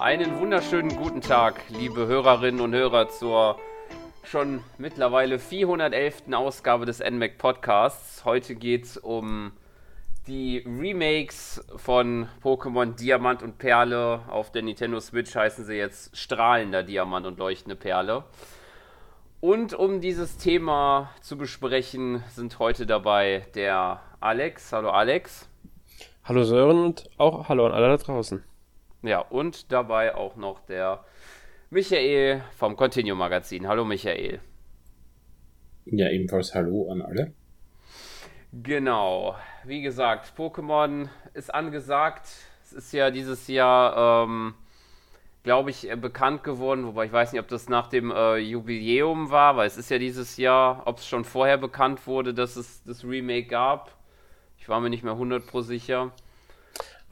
Einen wunderschönen guten Tag, liebe Hörerinnen und Hörer, zur schon mittlerweile 411. Ausgabe des NMAC Podcasts. Heute geht es um die Remakes von Pokémon Diamant und Perle. Auf der Nintendo Switch heißen sie jetzt strahlender Diamant und leuchtende Perle. Und um dieses Thema zu besprechen, sind heute dabei der Alex. Hallo Alex. Hallo Sören und auch hallo an alle da draußen. Ja, und dabei auch noch der Michael vom Continuum Magazin. Hallo Michael. Ja, ebenfalls hallo an alle. Genau, wie gesagt, Pokémon ist angesagt. Es ist ja dieses Jahr, ähm, glaube ich, bekannt geworden, wobei ich weiß nicht, ob das nach dem äh, Jubiläum war, weil es ist ja dieses Jahr, ob es schon vorher bekannt wurde, dass es das Remake gab. Ich war mir nicht mehr 100% sicher.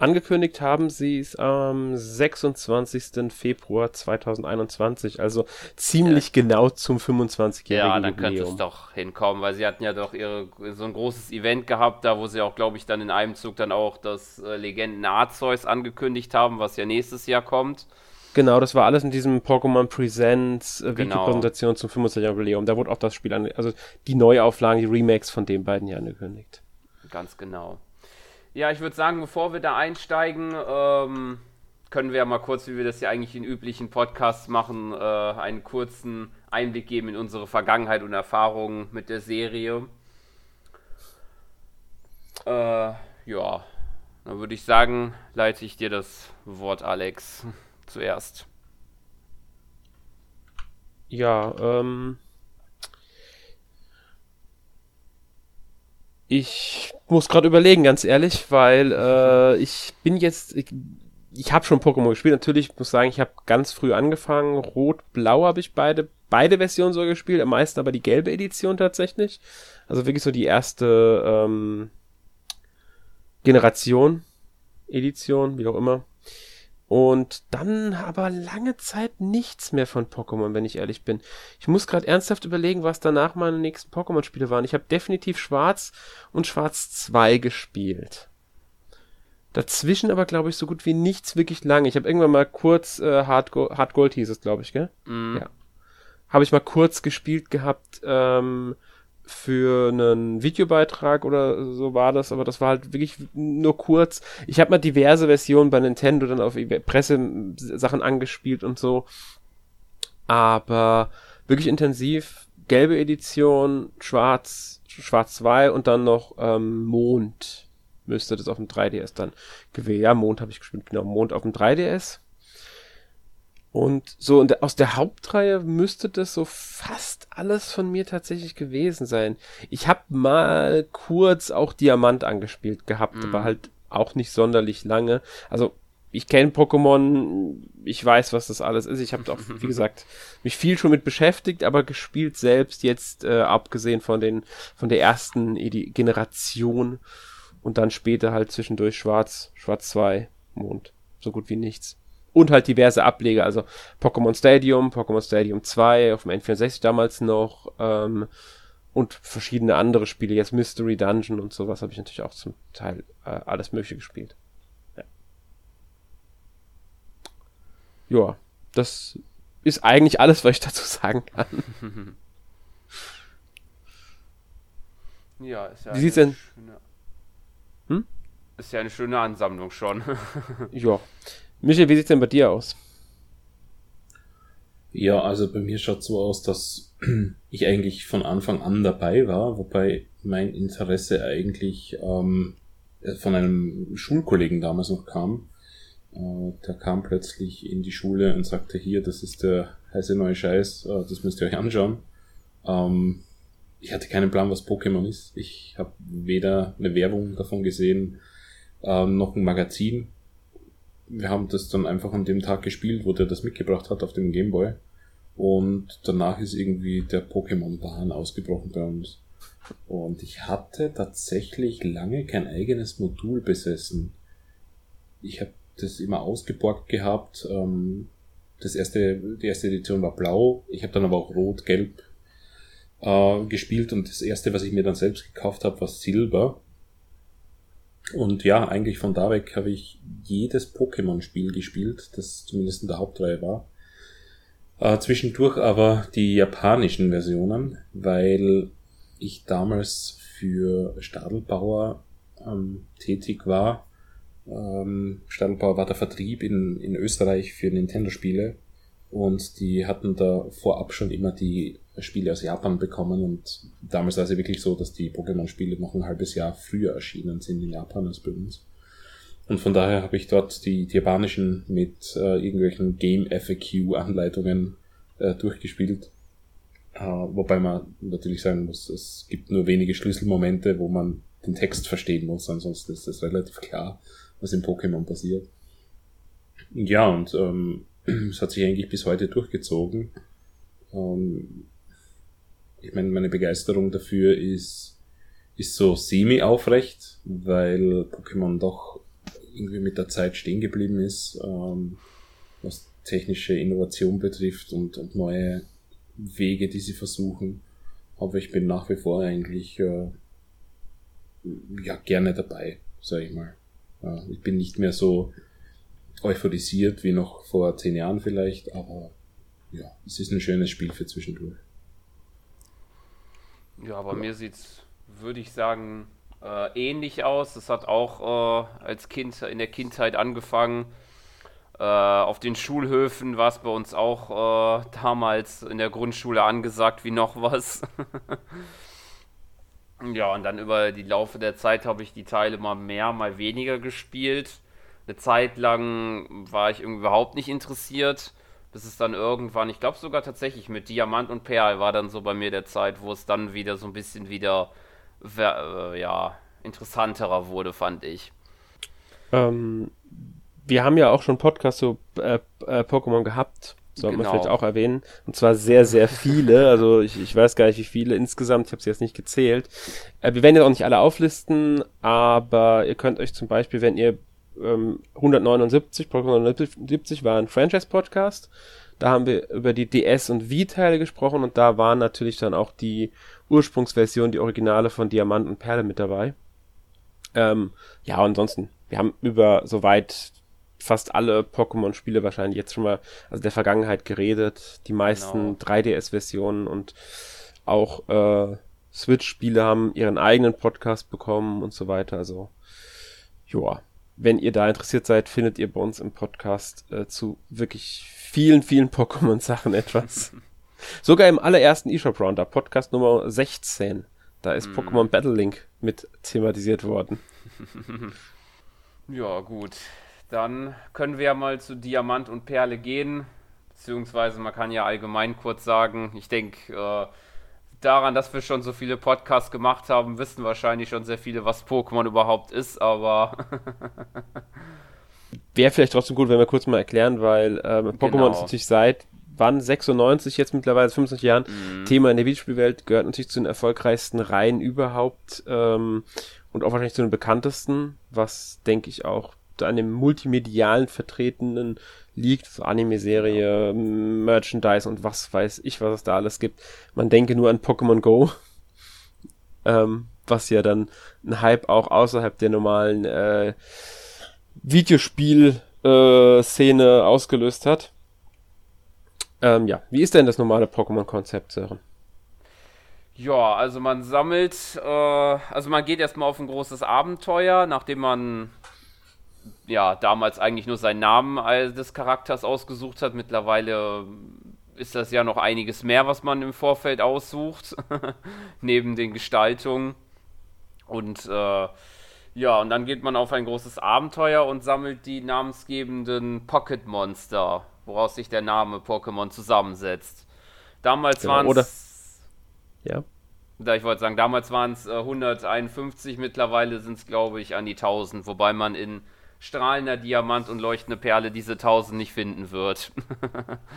Angekündigt haben sie es am 26. Februar 2021, also ziemlich ja. genau zum 25-jährigen Ja, dann könnte es doch hinkommen, weil sie hatten ja doch ihre, so ein großes Event gehabt, da wo sie auch, glaube ich, dann in einem Zug dann auch das äh, Legenden Arceus angekündigt haben, was ja nächstes Jahr kommt. Genau, das war alles in diesem Pokémon Presents äh, genau. Videopräsentation zum 25-jährigen Jubiläum. Da wurde auch das Spiel, an, also die Neuauflagen, die Remakes von den beiden hier angekündigt. Ganz genau. Ja, ich würde sagen, bevor wir da einsteigen, ähm, können wir ja mal kurz, wie wir das ja eigentlich in üblichen Podcasts machen, äh, einen kurzen Einblick geben in unsere Vergangenheit und Erfahrungen mit der Serie. Äh, ja, dann würde ich sagen, leite ich dir das Wort, Alex, zuerst. Ja, ähm, Ich muss gerade überlegen, ganz ehrlich, weil äh, ich bin jetzt, ich, ich habe schon Pokémon gespielt. Natürlich muss sagen, ich habe ganz früh angefangen. Rot, Blau habe ich beide, beide Versionen so gespielt. Am meisten aber die gelbe Edition tatsächlich. Also wirklich so die erste ähm, Generation Edition, wie auch immer. Und dann aber lange Zeit nichts mehr von Pokémon, wenn ich ehrlich bin. Ich muss gerade ernsthaft überlegen, was danach meine nächsten Pokémon-Spiele waren. Ich habe definitiv Schwarz und Schwarz 2 gespielt. Dazwischen aber, glaube ich, so gut wie nichts wirklich lange. Ich habe irgendwann mal kurz äh, Hard, Go Hard Gold hieß es, glaube ich, gell? Mm. Ja. Habe ich mal kurz gespielt gehabt. Ähm, für einen Videobeitrag oder so war das, aber das war halt wirklich nur kurz. Ich habe mal diverse Versionen bei Nintendo dann auf Pressesachen angespielt und so. Aber wirklich intensiv. Gelbe Edition, schwarz, schwarz 2 und dann noch ähm, Mond. Müsste das auf dem 3DS dann gewesen. Ja, Mond habe ich gespielt, genau. Mond auf dem 3DS. Und so und aus der Hauptreihe müsste das so fast alles von mir tatsächlich gewesen sein. Ich habe mal kurz auch Diamant angespielt gehabt, mhm. aber halt auch nicht sonderlich lange. Also ich kenne Pokémon, ich weiß, was das alles ist. Ich habe auch, wie gesagt, mich viel schon mit beschäftigt, aber gespielt selbst jetzt, äh, abgesehen von den, von der ersten Generation und dann später halt zwischendurch Schwarz, Schwarz 2, Mond. So gut wie nichts und halt diverse Ableger, also Pokémon Stadium, Pokémon Stadium 2 auf dem N64 damals noch ähm, und verschiedene andere Spiele, jetzt Mystery Dungeon und sowas habe ich natürlich auch zum Teil äh, alles mögliche gespielt. Ja. ja, das ist eigentlich alles, was ich dazu sagen kann. ja, ist ja Wie sieht's denn? Schöne, hm? Ist ja eine schöne Ansammlung schon. ja. Michael, wie sieht es denn bei dir aus? Ja, also bei mir schaut so aus, dass ich eigentlich von Anfang an dabei war, wobei mein Interesse eigentlich ähm, von einem Schulkollegen damals noch kam. Äh, der kam plötzlich in die Schule und sagte, hier, das ist der heiße neue Scheiß, äh, das müsst ihr euch anschauen. Ähm, ich hatte keinen Plan, was Pokémon ist. Ich habe weder eine Werbung davon gesehen, äh, noch ein Magazin wir haben das dann einfach an dem Tag gespielt, wo der das mitgebracht hat auf dem Gameboy. Und danach ist irgendwie der Pokémon-Bahn ausgebrochen bei uns. Und ich hatte tatsächlich lange kein eigenes Modul besessen. Ich habe das immer ausgeborgt gehabt. Ähm, das erste, die erste Edition war blau. Ich habe dann aber auch rot, gelb äh, gespielt und das erste, was ich mir dann selbst gekauft habe, war Silber. Und ja, eigentlich von da weg habe ich jedes Pokémon-Spiel gespielt, das zumindest in der Hauptreihe war. Äh, zwischendurch aber die japanischen Versionen, weil ich damals für Stadelbauer ähm, tätig war. Ähm, Stadelbauer war der Vertrieb in, in Österreich für Nintendo-Spiele und die hatten da vorab schon immer die Spiele aus Japan bekommen und damals war es ja wirklich so, dass die Pokémon-Spiele noch ein halbes Jahr früher erschienen sind in Japan als bei uns. Und von daher habe ich dort die, die japanischen mit äh, irgendwelchen Game-FAQ-Anleitungen äh, durchgespielt. Äh, wobei man natürlich sagen muss, es gibt nur wenige Schlüsselmomente, wo man den Text verstehen muss, ansonsten ist es relativ klar, was in Pokémon passiert. Ja, und ähm, es hat sich eigentlich bis heute durchgezogen. Ähm, ich meine, meine Begeisterung dafür ist, ist so semi-aufrecht, weil Pokémon doch irgendwie mit der Zeit stehen geblieben ist, ähm, was technische Innovation betrifft und, und neue Wege, die sie versuchen. Aber ich bin nach wie vor eigentlich äh, ja gerne dabei, sag ich mal. Äh, ich bin nicht mehr so euphorisiert wie noch vor zehn Jahren vielleicht, aber ja, es ist ein schönes Spiel für zwischendurch. Ja, bei ja. mir sieht's, würde ich sagen, äh, ähnlich aus. Das hat auch äh, als Kind in der Kindheit angefangen. Äh, auf den Schulhöfen war es bei uns auch äh, damals in der Grundschule angesagt wie noch was. ja, und dann über die Laufe der Zeit habe ich die Teile mal mehr, mal weniger gespielt. Eine Zeit lang war ich irgendwie überhaupt nicht interessiert bis es dann irgendwann, ich glaube sogar tatsächlich mit Diamant und Perl war dann so bei mir der Zeit, wo es dann wieder so ein bisschen wieder, äh, ja, interessanterer wurde, fand ich. Ähm, wir haben ja auch schon Podcasts zu äh, äh, Pokémon gehabt, sollte genau. man vielleicht auch erwähnen. Und zwar sehr, sehr viele. Also ich, ich weiß gar nicht, wie viele insgesamt. Ich habe sie jetzt nicht gezählt. Äh, wir werden ja auch nicht alle auflisten, aber ihr könnt euch zum Beispiel, wenn ihr ähm, 179, Pokémon 179 war ein Franchise-Podcast. Da haben wir über die DS- und Wii-Teile gesprochen und da waren natürlich dann auch die Ursprungsversion, die Originale von Diamant und Perle mit dabei. Ähm, ja, ansonsten, wir haben über soweit fast alle Pokémon-Spiele wahrscheinlich jetzt schon mal, also der Vergangenheit geredet. Die meisten genau. 3DS-Versionen und auch äh, Switch-Spiele haben ihren eigenen Podcast bekommen und so weiter. Also, joa wenn ihr da interessiert seid, findet ihr bei uns im Podcast äh, zu wirklich vielen, vielen Pokémon-Sachen etwas. Sogar im allerersten eShop Roundup, Podcast Nummer 16. Da ist mm. Pokémon Battle Link mit thematisiert worden. ja, gut. Dann können wir ja mal zu Diamant und Perle gehen. Beziehungsweise man kann ja allgemein kurz sagen, ich denke, äh, daran, dass wir schon so viele Podcasts gemacht haben, wissen wahrscheinlich schon sehr viele, was Pokémon überhaupt ist, aber. Wäre vielleicht trotzdem gut, wenn wir kurz mal erklären, weil ähm, Pokémon genau. ist natürlich seit wann 96 jetzt mittlerweile 25 Jahren mhm. Thema in der Videospielwelt gehört natürlich zu den erfolgreichsten Reihen überhaupt ähm, und auch wahrscheinlich zu den bekanntesten, was denke ich auch an dem multimedialen vertretenen liegt, so Anime-Serie, Merchandise und was weiß ich, was es da alles gibt. Man denke nur an Pokémon Go, ähm, was ja dann ein Hype auch außerhalb der normalen äh, Videospiel-Szene äh, ausgelöst hat. Ähm, ja, wie ist denn das normale Pokémon-Konzept, Sören? Ja, also man sammelt, äh, also man geht erstmal auf ein großes Abenteuer, nachdem man ja, damals eigentlich nur seinen Namen des Charakters ausgesucht hat. Mittlerweile ist das ja noch einiges mehr, was man im Vorfeld aussucht, neben den Gestaltungen. Und äh, ja, und dann geht man auf ein großes Abenteuer und sammelt die namensgebenden Pocket Monster, woraus sich der Name Pokémon zusammensetzt. Damals genau, waren es. Ja. Da ich wollte sagen, damals waren es äh, 151, mittlerweile sind es, glaube ich, an die 1000, wobei man in strahlender Diamant und leuchtende Perle diese 1000 nicht finden wird.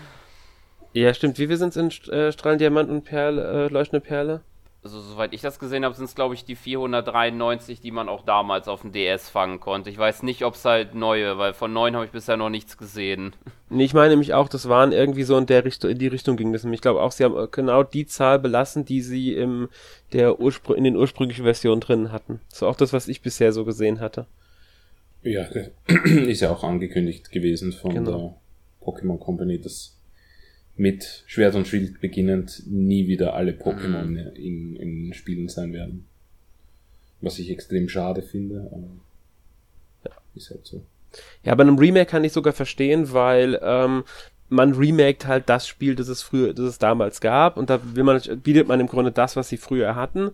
ja, stimmt. Wie wir sind in äh, strahlender Diamant und Perle, äh, leuchtende Perle? also soweit ich das gesehen habe, sind es glaube ich die 493, die man auch damals auf dem DS fangen konnte. Ich weiß nicht, ob es halt neue, weil von neuen habe ich bisher noch nichts gesehen. Nee, ich meine nämlich auch, das waren irgendwie so in der Richtung, in die Richtung ging das. Ich glaube auch, sie haben genau die Zahl belassen, die sie im, der Urspr in den ursprünglichen Versionen drin hatten. So auch das, was ich bisher so gesehen hatte. Ja, ist ja auch angekündigt gewesen von genau. der Pokémon Company, dass mit Schwert und Schild beginnend nie wieder alle Pokémon mhm. in, in Spielen sein werden. Was ich extrem schade finde, aber ja. ist halt so. Ja, bei einem Remake kann ich sogar verstehen, weil ähm, man remaked halt das Spiel, das es früher, das es damals gab, und da will man, bietet man im Grunde das, was sie früher hatten.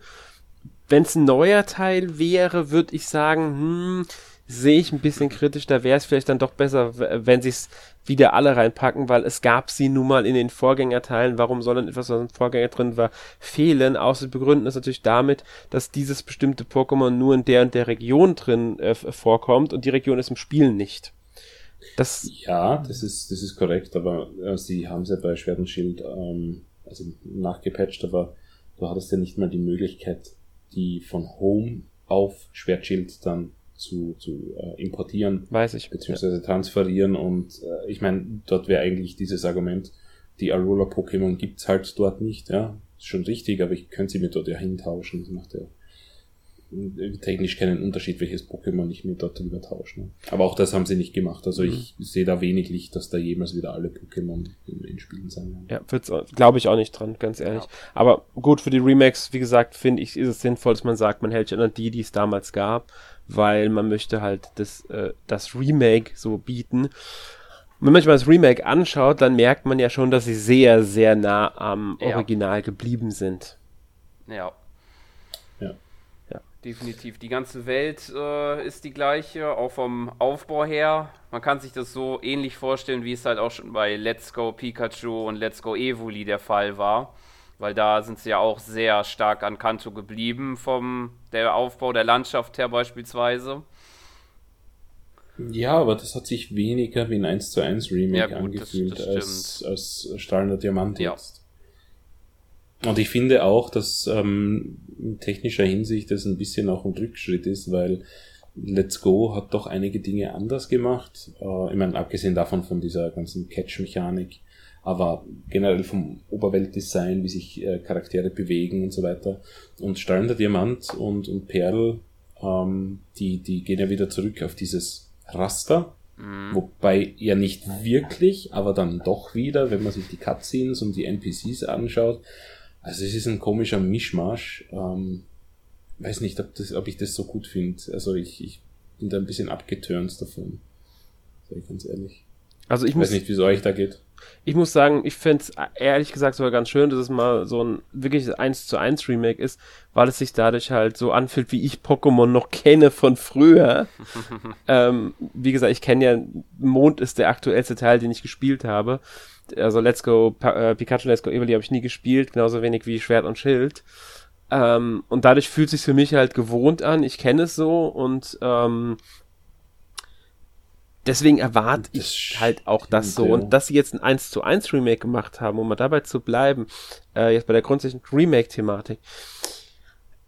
Wenn es ein neuer Teil wäre, würde ich sagen, hm, sehe ich ein bisschen kritisch. Da wäre es vielleicht dann doch besser, wenn sie es wieder alle reinpacken, weil es gab sie nun mal in den Vorgängerteilen. Warum soll dann etwas, was im Vorgänger drin war, fehlen? Außer begründen es natürlich damit, dass dieses bestimmte Pokémon nur in der und der Region drin äh, vorkommt und die Region ist im Spiel nicht. Das ja, das ist, das ist korrekt, aber äh, sie haben es ja bei Schwert und Schild ähm, also nachgepatcht, aber du hattest ja nicht mal die Möglichkeit, die von Home auf Schwertschild dann zu, zu äh, importieren. Weiß ich. Beziehungsweise ja. transferieren und äh, ich meine, dort wäre eigentlich dieses Argument, die Aurora-Pokémon gibt's halt dort nicht, ja. Ist schon richtig, aber ich könnte sie mir dort ja hintauschen. Das macht ja technisch keinen Unterschied, welches Pokémon ich mir dort drüber tausche. Ne? Aber auch das haben sie nicht gemacht. Also mhm. ich sehe da wenig Licht, dass da jemals wieder alle Pokémon in, in Spielen sein werden. Ja, glaube ich auch nicht dran, ganz ehrlich. Ja. Aber gut, für die Remakes, wie gesagt, finde ich, ist es sinnvoll, dass man sagt, man hält sich an die, die es damals gab weil man möchte halt das, äh, das Remake so bieten. Und wenn man sich mal das Remake anschaut, dann merkt man ja schon, dass sie sehr, sehr nah am ja. Original geblieben sind. Ja. Ja. ja. Definitiv. Die ganze Welt äh, ist die gleiche, auch vom Aufbau her. Man kann sich das so ähnlich vorstellen, wie es halt auch schon bei Let's Go Pikachu und Let's Go Evoli der Fall war weil da sind sie ja auch sehr stark an Kanto geblieben vom der Aufbau der Landschaft her beispielsweise. Ja, aber das hat sich weniger wie ein 1 zu 1 Remake ja, gut, angefühlt das, das als, als Strahlender Diamant ja. jetzt. Und ich finde auch, dass ähm, in technischer Hinsicht das ein bisschen auch ein Rückschritt ist, weil Let's Go hat doch einige Dinge anders gemacht. Äh, ich meine, abgesehen davon von dieser ganzen Catch-Mechanik, aber generell vom Oberweltdesign, wie sich äh, Charaktere bewegen und so weiter. Und Strahlender Diamant und, und Perl, ähm, die, die gehen ja wieder zurück auf dieses Raster, mhm. wobei ja nicht wirklich, aber dann doch wieder, wenn man sich die Cutscenes und die NPCs anschaut. Also es ist ein komischer Mischmasch. Ähm, weiß nicht, ob, das, ob ich das so gut finde. Also ich, ich bin da ein bisschen abgetürnt davon. Sag ich ganz ehrlich. Also ich, ich weiß nicht, wie es euch da geht. Ich muss sagen, ich fände es ehrlich gesagt sogar ganz schön, dass es mal so ein wirklich 1 zu 1 Remake ist, weil es sich dadurch halt so anfühlt, wie ich Pokémon noch kenne von früher. ähm, wie gesagt, ich kenne ja, Mond ist der aktuellste Teil, den ich gespielt habe. Also Let's Go, äh, Pikachu Let's Go Evoli habe ich nie gespielt, genauso wenig wie Schwert und Schild. Ähm, und dadurch fühlt es sich für mich halt gewohnt an. Ich kenne es so und ähm, deswegen erwarte ich halt auch das so. Und dass sie jetzt ein 1 zu 1 Remake gemacht haben, um mal dabei zu bleiben, äh, jetzt bei der grundsätzlichen Remake-Thematik,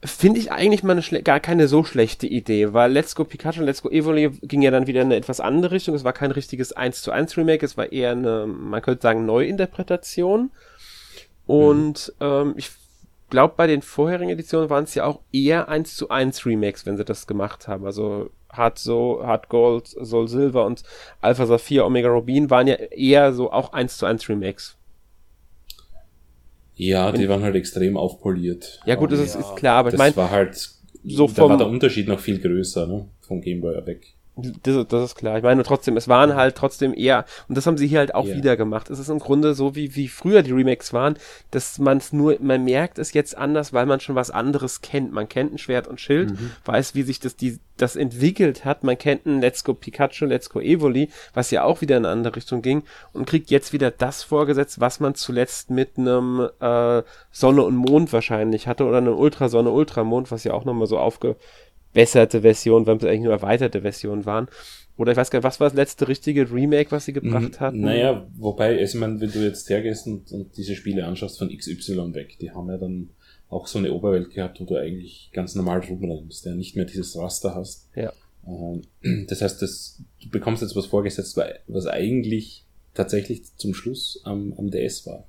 finde ich eigentlich mal eine gar keine so schlechte Idee, weil Let's Go Pikachu und Let's Go Evoli ging ja dann wieder in eine etwas andere Richtung. Es war kein richtiges 1 zu 1 Remake, es war eher eine, man könnte sagen, Neuinterpretation. Und mhm. ähm, ich glaube, bei den vorherigen Editionen waren es ja auch eher 1 zu 1 Remakes, wenn sie das gemacht haben. Also Hard, so, Hard Gold, Soul Silver und Alpha Saphir, Omega Rubin waren ja eher so auch 1 zu 1 Remakes. Ja, die waren halt extrem aufpoliert. Ja gut, das ist, ist klar, aber das ich meine... war halt... So da vom, war der Unterschied noch viel größer, ne? Vom Gameboy weg. Das, das, ist klar. Ich meine, trotzdem, es waren halt trotzdem eher, und das haben sie hier halt auch yeah. wieder gemacht. Es ist im Grunde so, wie, wie früher die Remakes waren, dass man es nur, man merkt es jetzt anders, weil man schon was anderes kennt. Man kennt ein Schwert und Schild, mhm. weiß, wie sich das, die, das entwickelt hat. Man kennt ein Let's Go Pikachu, Let's Go Evoli, was ja auch wieder in eine andere Richtung ging, und kriegt jetzt wieder das vorgesetzt, was man zuletzt mit einem äh, Sonne und Mond wahrscheinlich hatte, oder einem Ultrasonne, Ultramond, was ja auch nochmal so aufge verbesserte Version, weil es eigentlich nur erweiterte Versionen waren. Oder ich weiß gar nicht, was war das letzte richtige Remake, was sie gebracht hatten? Naja, wobei, also ich meine, wenn du jetzt hergehst und, und diese Spiele anschaust von XY weg, die haben ja dann auch so eine Oberwelt gehabt, wo du eigentlich ganz normal rumrennst, der ja, nicht mehr dieses Raster hast. Ja. Ähm, das heißt, das, du bekommst jetzt was vorgesetzt, was eigentlich tatsächlich zum Schluss am, am DS war.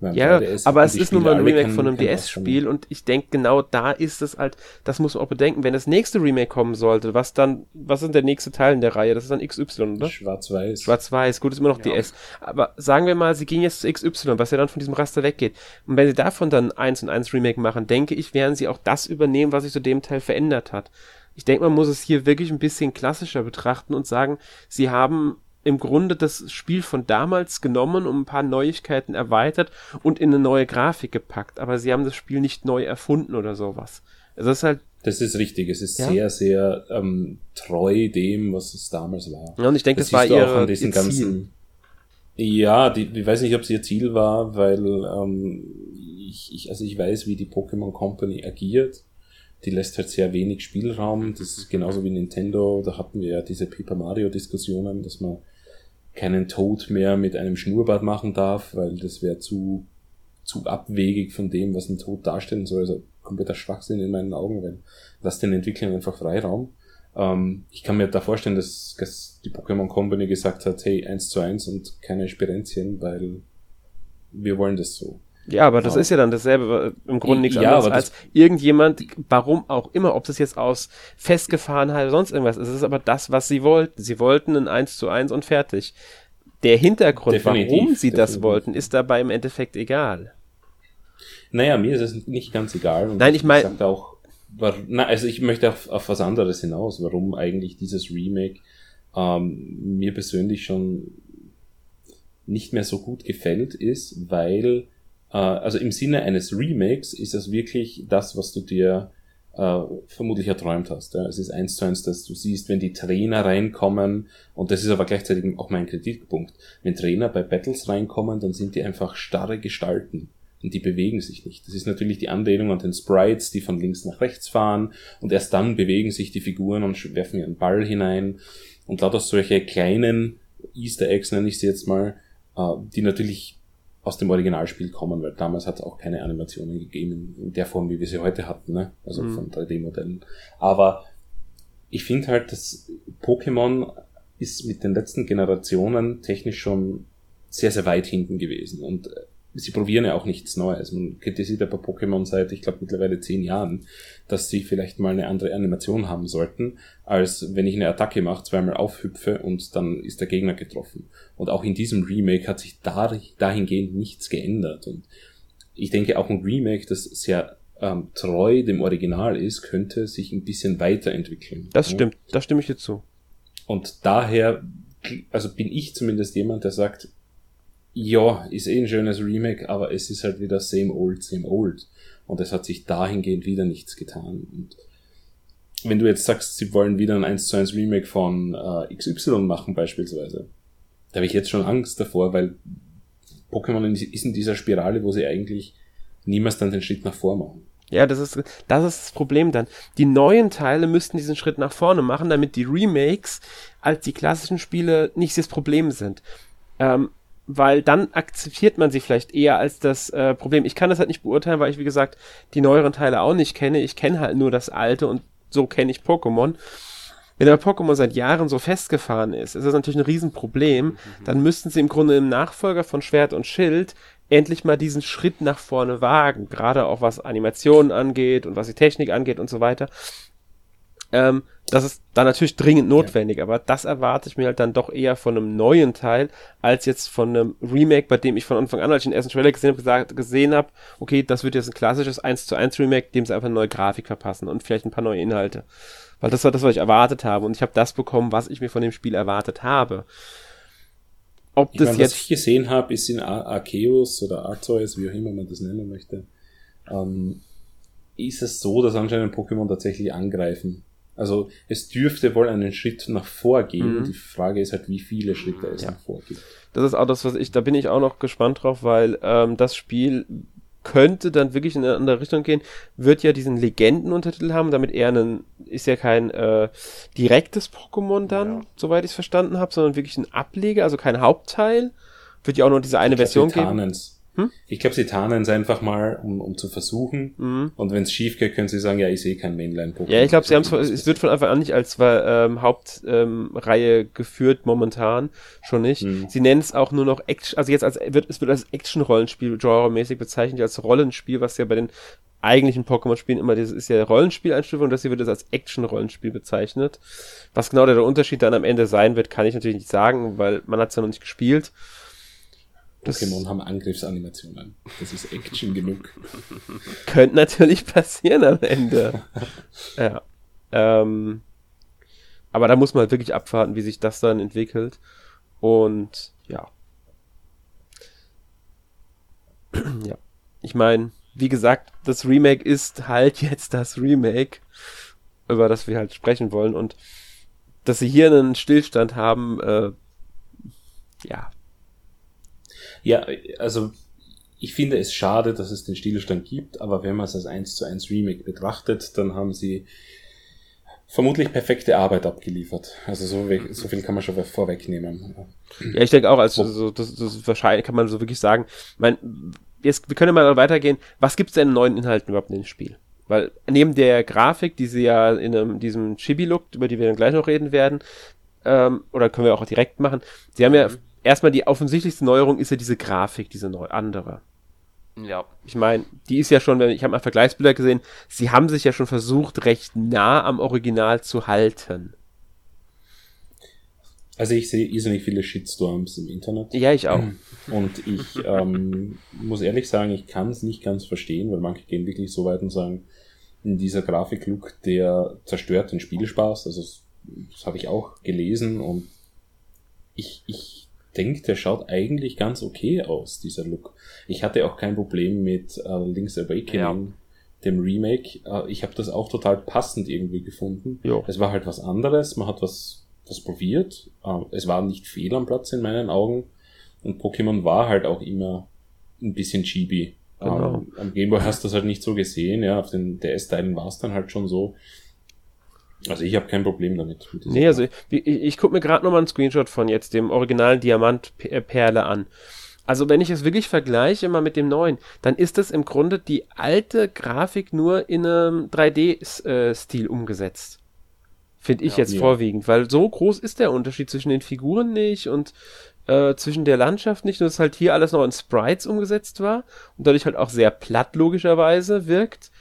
Ja, aber es ist nun mal ein Remake von einem DS-Spiel und ich denke, genau da ist es halt, das muss man auch bedenken, wenn das nächste Remake kommen sollte, was dann, was ist der nächste Teil in der Reihe? Das ist dann XY, oder? Schwarz-Weiß. Schwarz-Weiß, gut, ist immer noch ja. DS. Aber sagen wir mal, sie gehen jetzt zu XY, was ja dann von diesem Raster weggeht. Und wenn sie davon dann eins und eins Remake machen, denke ich, werden sie auch das übernehmen, was sich zu dem Teil verändert hat. Ich denke, man muss es hier wirklich ein bisschen klassischer betrachten und sagen, sie haben im Grunde das Spiel von damals genommen, um ein paar Neuigkeiten erweitert und in eine neue Grafik gepackt. Aber sie haben das Spiel nicht neu erfunden oder sowas. Also das ist halt. Das ist richtig. Es ist ja? sehr, sehr ähm, treu dem, was es damals war. Ja, und ich denke, das, das war ihre, diesen ganzen. Ja, die, ich weiß nicht, ob es ihr Ziel war, weil ähm, ich, ich, also ich weiß, wie die Pokémon Company agiert. Die lässt halt sehr wenig Spielraum. Das ist genauso wie Nintendo. Da hatten wir ja diese Paper Mario Diskussionen, dass man keinen Tod mehr mit einem Schnurrbart machen darf, weil das wäre zu, zu abwegig von dem, was ein Tod darstellen soll. Also kompletter Schwachsinn in meinen Augen, weil lass den Entwicklern einfach Freiraum. Ähm, ich kann mir da vorstellen, dass, dass die Pokémon Company gesagt hat, hey, eins zu eins und keine Spirenzien, weil wir wollen das so. Ja, aber das ja. ist ja dann dasselbe, im Grunde nichts ja, anderes als irgendjemand, warum auch immer, ob das jetzt aus Festgefahrenheit oder sonst irgendwas ist, es ist aber das, was sie wollten. Sie wollten ein 1 zu 1 und fertig. Der Hintergrund, definitiv, warum sie definitiv. das wollten, ist dabei im Endeffekt egal. Naja, mir ist es nicht ganz egal. Und Nein, ich meine. also ich möchte auf, auf was anderes hinaus, warum eigentlich dieses Remake ähm, mir persönlich schon nicht mehr so gut gefällt, ist, weil äh, also im Sinne eines Remakes ist das wirklich das, was du dir äh, vermutlich erträumt hast. Ja. Es ist eins zu eins, dass du siehst, wenn die Trainer reinkommen, und das ist aber gleichzeitig auch mein Kritikpunkt, wenn Trainer bei Battles reinkommen, dann sind die einfach starre Gestalten und die bewegen sich nicht. Das ist natürlich die Anlehnung an den Sprites, die von links nach rechts fahren und erst dann bewegen sich die Figuren und werfen ihren Ball hinein und lauter solche kleinen Easter Eggs nenne ich sie jetzt mal, äh, die natürlich aus dem Originalspiel kommen, weil damals hat es auch keine Animationen gegeben in der Form, wie wir sie heute hatten, ne? also mhm. von 3D-Modellen. Aber ich finde halt, dass Pokémon ist mit den letzten Generationen technisch schon sehr, sehr weit hinten gewesen und sie probieren ja auch nichts Neues. Man kritisiert ja bei Pokémon seit, ich glaube, mittlerweile zehn Jahren, dass sie vielleicht mal eine andere Animation haben sollten, als wenn ich eine Attacke mache, zweimal aufhüpfe und dann ist der Gegner getroffen. Und auch in diesem Remake hat sich da, dahingehend nichts geändert. Und ich denke, auch ein Remake, das sehr ähm, treu dem Original ist, könnte sich ein bisschen weiterentwickeln. Das stimmt, da stimme ich dir zu. Und daher, also bin ich zumindest jemand, der sagt, ja, ist eh ein schönes Remake, aber es ist halt wieder same old, same old. Und es hat sich dahingehend wieder nichts getan. Und wenn du jetzt sagst, sie wollen wieder ein 1 zu 1 Remake von äh, XY machen beispielsweise, da habe ich jetzt schon Angst davor, weil Pokémon ist in dieser Spirale, wo sie eigentlich niemals dann den Schritt nach vor machen. Ja, das ist, das ist das Problem dann. Die neuen Teile müssten diesen Schritt nach vorne machen, damit die Remakes als die klassischen Spiele nicht das Problem sind. Ähm, weil dann akzeptiert man sie vielleicht eher als das äh, Problem. Ich kann das halt nicht beurteilen, weil ich, wie gesagt, die neueren Teile auch nicht kenne. Ich kenne halt nur das alte und so kenne ich Pokémon. Wenn aber Pokémon seit Jahren so festgefahren ist, ist das natürlich ein Riesenproblem. Mhm. Dann müssten sie im Grunde im Nachfolger von Schwert und Schild endlich mal diesen Schritt nach vorne wagen. Gerade auch was Animationen angeht und was die Technik angeht und so weiter. Ähm, das ist dann natürlich dringend notwendig, ja. aber das erwarte ich mir halt dann doch eher von einem neuen Teil, als jetzt von einem Remake, bei dem ich von Anfang an, als ich den ersten Trailer gesehen habe, gesagt, gesehen habe, okay, das wird jetzt ein klassisches 1 zu 1 Remake, dem sie einfach eine neue Grafik verpassen und vielleicht ein paar neue Inhalte. Weil das war das, was ich erwartet habe und ich habe das bekommen, was ich mir von dem Spiel erwartet habe. Ob ich das meine, jetzt... Was ich gesehen habe, ist in Ar Arceus oder Arceus, wie auch immer man das nennen möchte, ähm, ist es so, dass anscheinend Pokémon tatsächlich angreifen also es dürfte wohl einen Schritt nach vor gehen. Mhm. Die Frage ist halt, wie viele Schritte es ja. nach vor gibt. Das ist auch das, was ich, da bin ich auch noch gespannt drauf, weil ähm, das Spiel könnte dann wirklich in eine andere Richtung gehen, wird ja diesen Legendenuntertitel haben, damit er einen, ist ja kein äh, direktes Pokémon dann, ja. soweit ich es verstanden habe, sondern wirklich ein Ableger, also kein Hauptteil. Wird ja auch nur diese eine Version geben. Hm? Ich glaube, sie tarnen es einfach mal, um, um zu versuchen. Mhm. Und wenn es schief geht, können sie sagen, ja, ich sehe kein Mainline-Pokémon. Ja, ich glaube, sie haben es wird von Anfang an nicht als ähm, Hauptreihe ähm, geführt, momentan schon nicht. Mhm. Sie nennen es auch nur noch Action, also jetzt als wird es wird als Action-Rollenspiel genremäßig bezeichnet, als Rollenspiel, was ja bei den eigentlichen Pokémon-Spielen immer, das ist ja Rollenspieleinstufung, das hier wird es als Action-Rollenspiel bezeichnet. Was genau der Unterschied dann am Ende sein wird, kann ich natürlich nicht sagen, weil man hat es ja noch nicht gespielt. Pokémon haben Angriffsanimationen. Das ist Action genug. Könnte natürlich passieren am Ende. ja. Ähm, aber da muss man halt wirklich abwarten, wie sich das dann entwickelt. Und ja. ja. Ich meine, wie gesagt, das Remake ist halt jetzt das Remake, über das wir halt sprechen wollen. Und dass sie hier einen Stillstand haben, äh, ja, ja, also ich finde es schade, dass es den Stillstand gibt, aber wenn man es als 1 zu 1 Remake betrachtet, dann haben sie vermutlich perfekte Arbeit abgeliefert. Also so, so viel kann man schon vorwegnehmen. Ja, ich denke auch, also so, das, das wahrscheinlich kann man so wirklich sagen. Mein, jetzt, wir können mal weitergehen. Was gibt es denn in neuen Inhalten überhaupt in dem Spiel? Weil neben der Grafik, die sie ja in einem, diesem Chibi-Look, über die wir dann gleich noch reden werden, ähm, oder können wir auch direkt machen, sie haben ja mhm erstmal die offensichtlichste Neuerung ist ja diese Grafik, diese neu andere. Ja. Ich meine, die ist ja schon, ich habe mal Vergleichsbilder gesehen, sie haben sich ja schon versucht, recht nah am Original zu halten. Also ich sehe irrsinnig viele Shitstorms im Internet. Ja, ich auch. Und ich ähm, muss ehrlich sagen, ich kann es nicht ganz verstehen, weil manche gehen wirklich so weit und sagen, in dieser Grafiklook, der zerstört den Spielspaß. Also das, das habe ich auch gelesen und ich, ich denke, der schaut eigentlich ganz okay aus, dieser Look. Ich hatte auch kein Problem mit äh, Link's Awakening, ja. dem Remake. Äh, ich habe das auch total passend irgendwie gefunden. Jo. Es war halt was anderes, man hat was, was probiert. Äh, es war nicht fehl am Platz in meinen Augen. Und Pokémon war halt auch immer ein bisschen chibi. Genau. Ähm, am Gameboy hast du das halt nicht so gesehen, ja. Auf den DS-Teilen war es dann halt schon so. Also ich habe kein Problem damit. Nee, also ich, ich, ich gucke mir gerade nochmal einen Screenshot von jetzt dem originalen Diamantperle an. Also wenn ich es wirklich vergleiche mal mit dem neuen, dann ist es im Grunde die alte Grafik nur in einem 3D-Stil äh, umgesetzt. Finde ich ja, jetzt ja. vorwiegend, weil so groß ist der Unterschied zwischen den Figuren nicht und äh, zwischen der Landschaft nicht, nur dass halt hier alles noch in Sprites umgesetzt war und dadurch halt auch sehr platt logischerweise wirkt.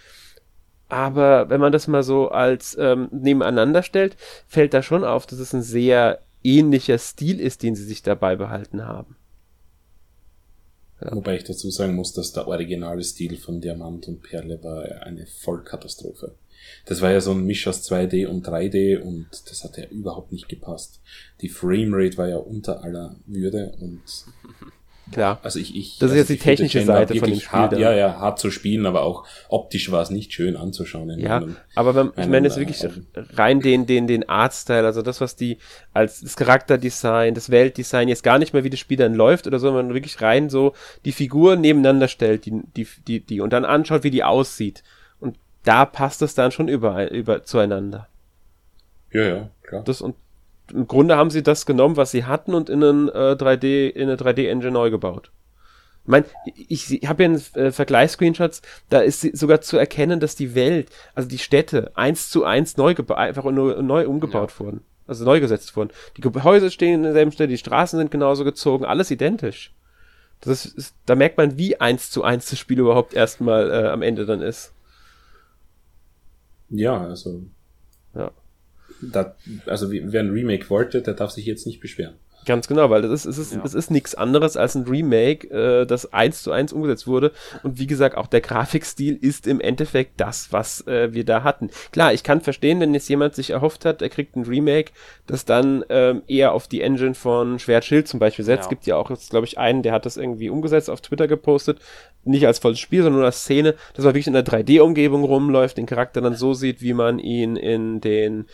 Aber wenn man das mal so als ähm, nebeneinander stellt, fällt da schon auf, dass es ein sehr ähnlicher Stil ist, den sie sich dabei behalten haben. Ja. Wobei ich dazu sagen muss, dass der originale Stil von Diamant und Perle war eine Vollkatastrophe. Das war ja so ein Misch aus 2D und 3D und das hat ja überhaupt nicht gepasst. Die Framerate war ja unter aller Würde und Klar. Also ich, ich das ist also jetzt die technische Seite von dem Spiel. Hart, ja, ja, hart zu spielen, aber auch optisch war es nicht schön anzuschauen. ja, einem, aber wenn, ich meine jetzt wirklich rein den, den, den Artstyle, also das, was die als das Charakterdesign, das Weltdesign jetzt gar nicht mehr wie das Spiel dann läuft oder so, sondern wirklich rein so die Figur nebeneinander stellt, die, die, die, die und dann anschaut, wie die aussieht. Und da passt es dann schon über, über zueinander. Ja, ja, klar. Das und im Grunde haben sie das genommen, was sie hatten und in, einen, äh, 3D, in eine 3D-Engine neu gebaut. Ich meine, ich, ich habe ja einen äh, Vergleichsscreenshots, da ist sogar zu erkennen, dass die Welt, also die Städte, eins zu eins neu einfach nur neu umgebaut ja. wurden. Also neu gesetzt wurden. Die Häuser stehen in derselben Stelle, die Straßen sind genauso gezogen, alles identisch. Das ist, da merkt man, wie eins zu eins das Spiel überhaupt erstmal äh, am Ende dann ist. Ja, also. Ja da, also wer ein Remake wollte, der darf sich jetzt nicht beschweren. Ganz genau, weil das ist, es ist, ja. es ist nichts anderes als ein Remake, äh, das eins zu eins umgesetzt wurde. Und wie gesagt, auch der Grafikstil ist im Endeffekt das, was äh, wir da hatten. Klar, ich kann verstehen, wenn jetzt jemand sich erhofft hat, er kriegt ein Remake, das dann ähm, eher auf die Engine von Schwertschild zum Beispiel setzt. Ja. Gibt ja auch jetzt, glaube ich, einen, der hat das irgendwie umgesetzt, auf Twitter gepostet. Nicht als volles Spiel, sondern nur als Szene, dass man wirklich in der 3D-Umgebung rumläuft, den Charakter dann so sieht, wie man ihn in den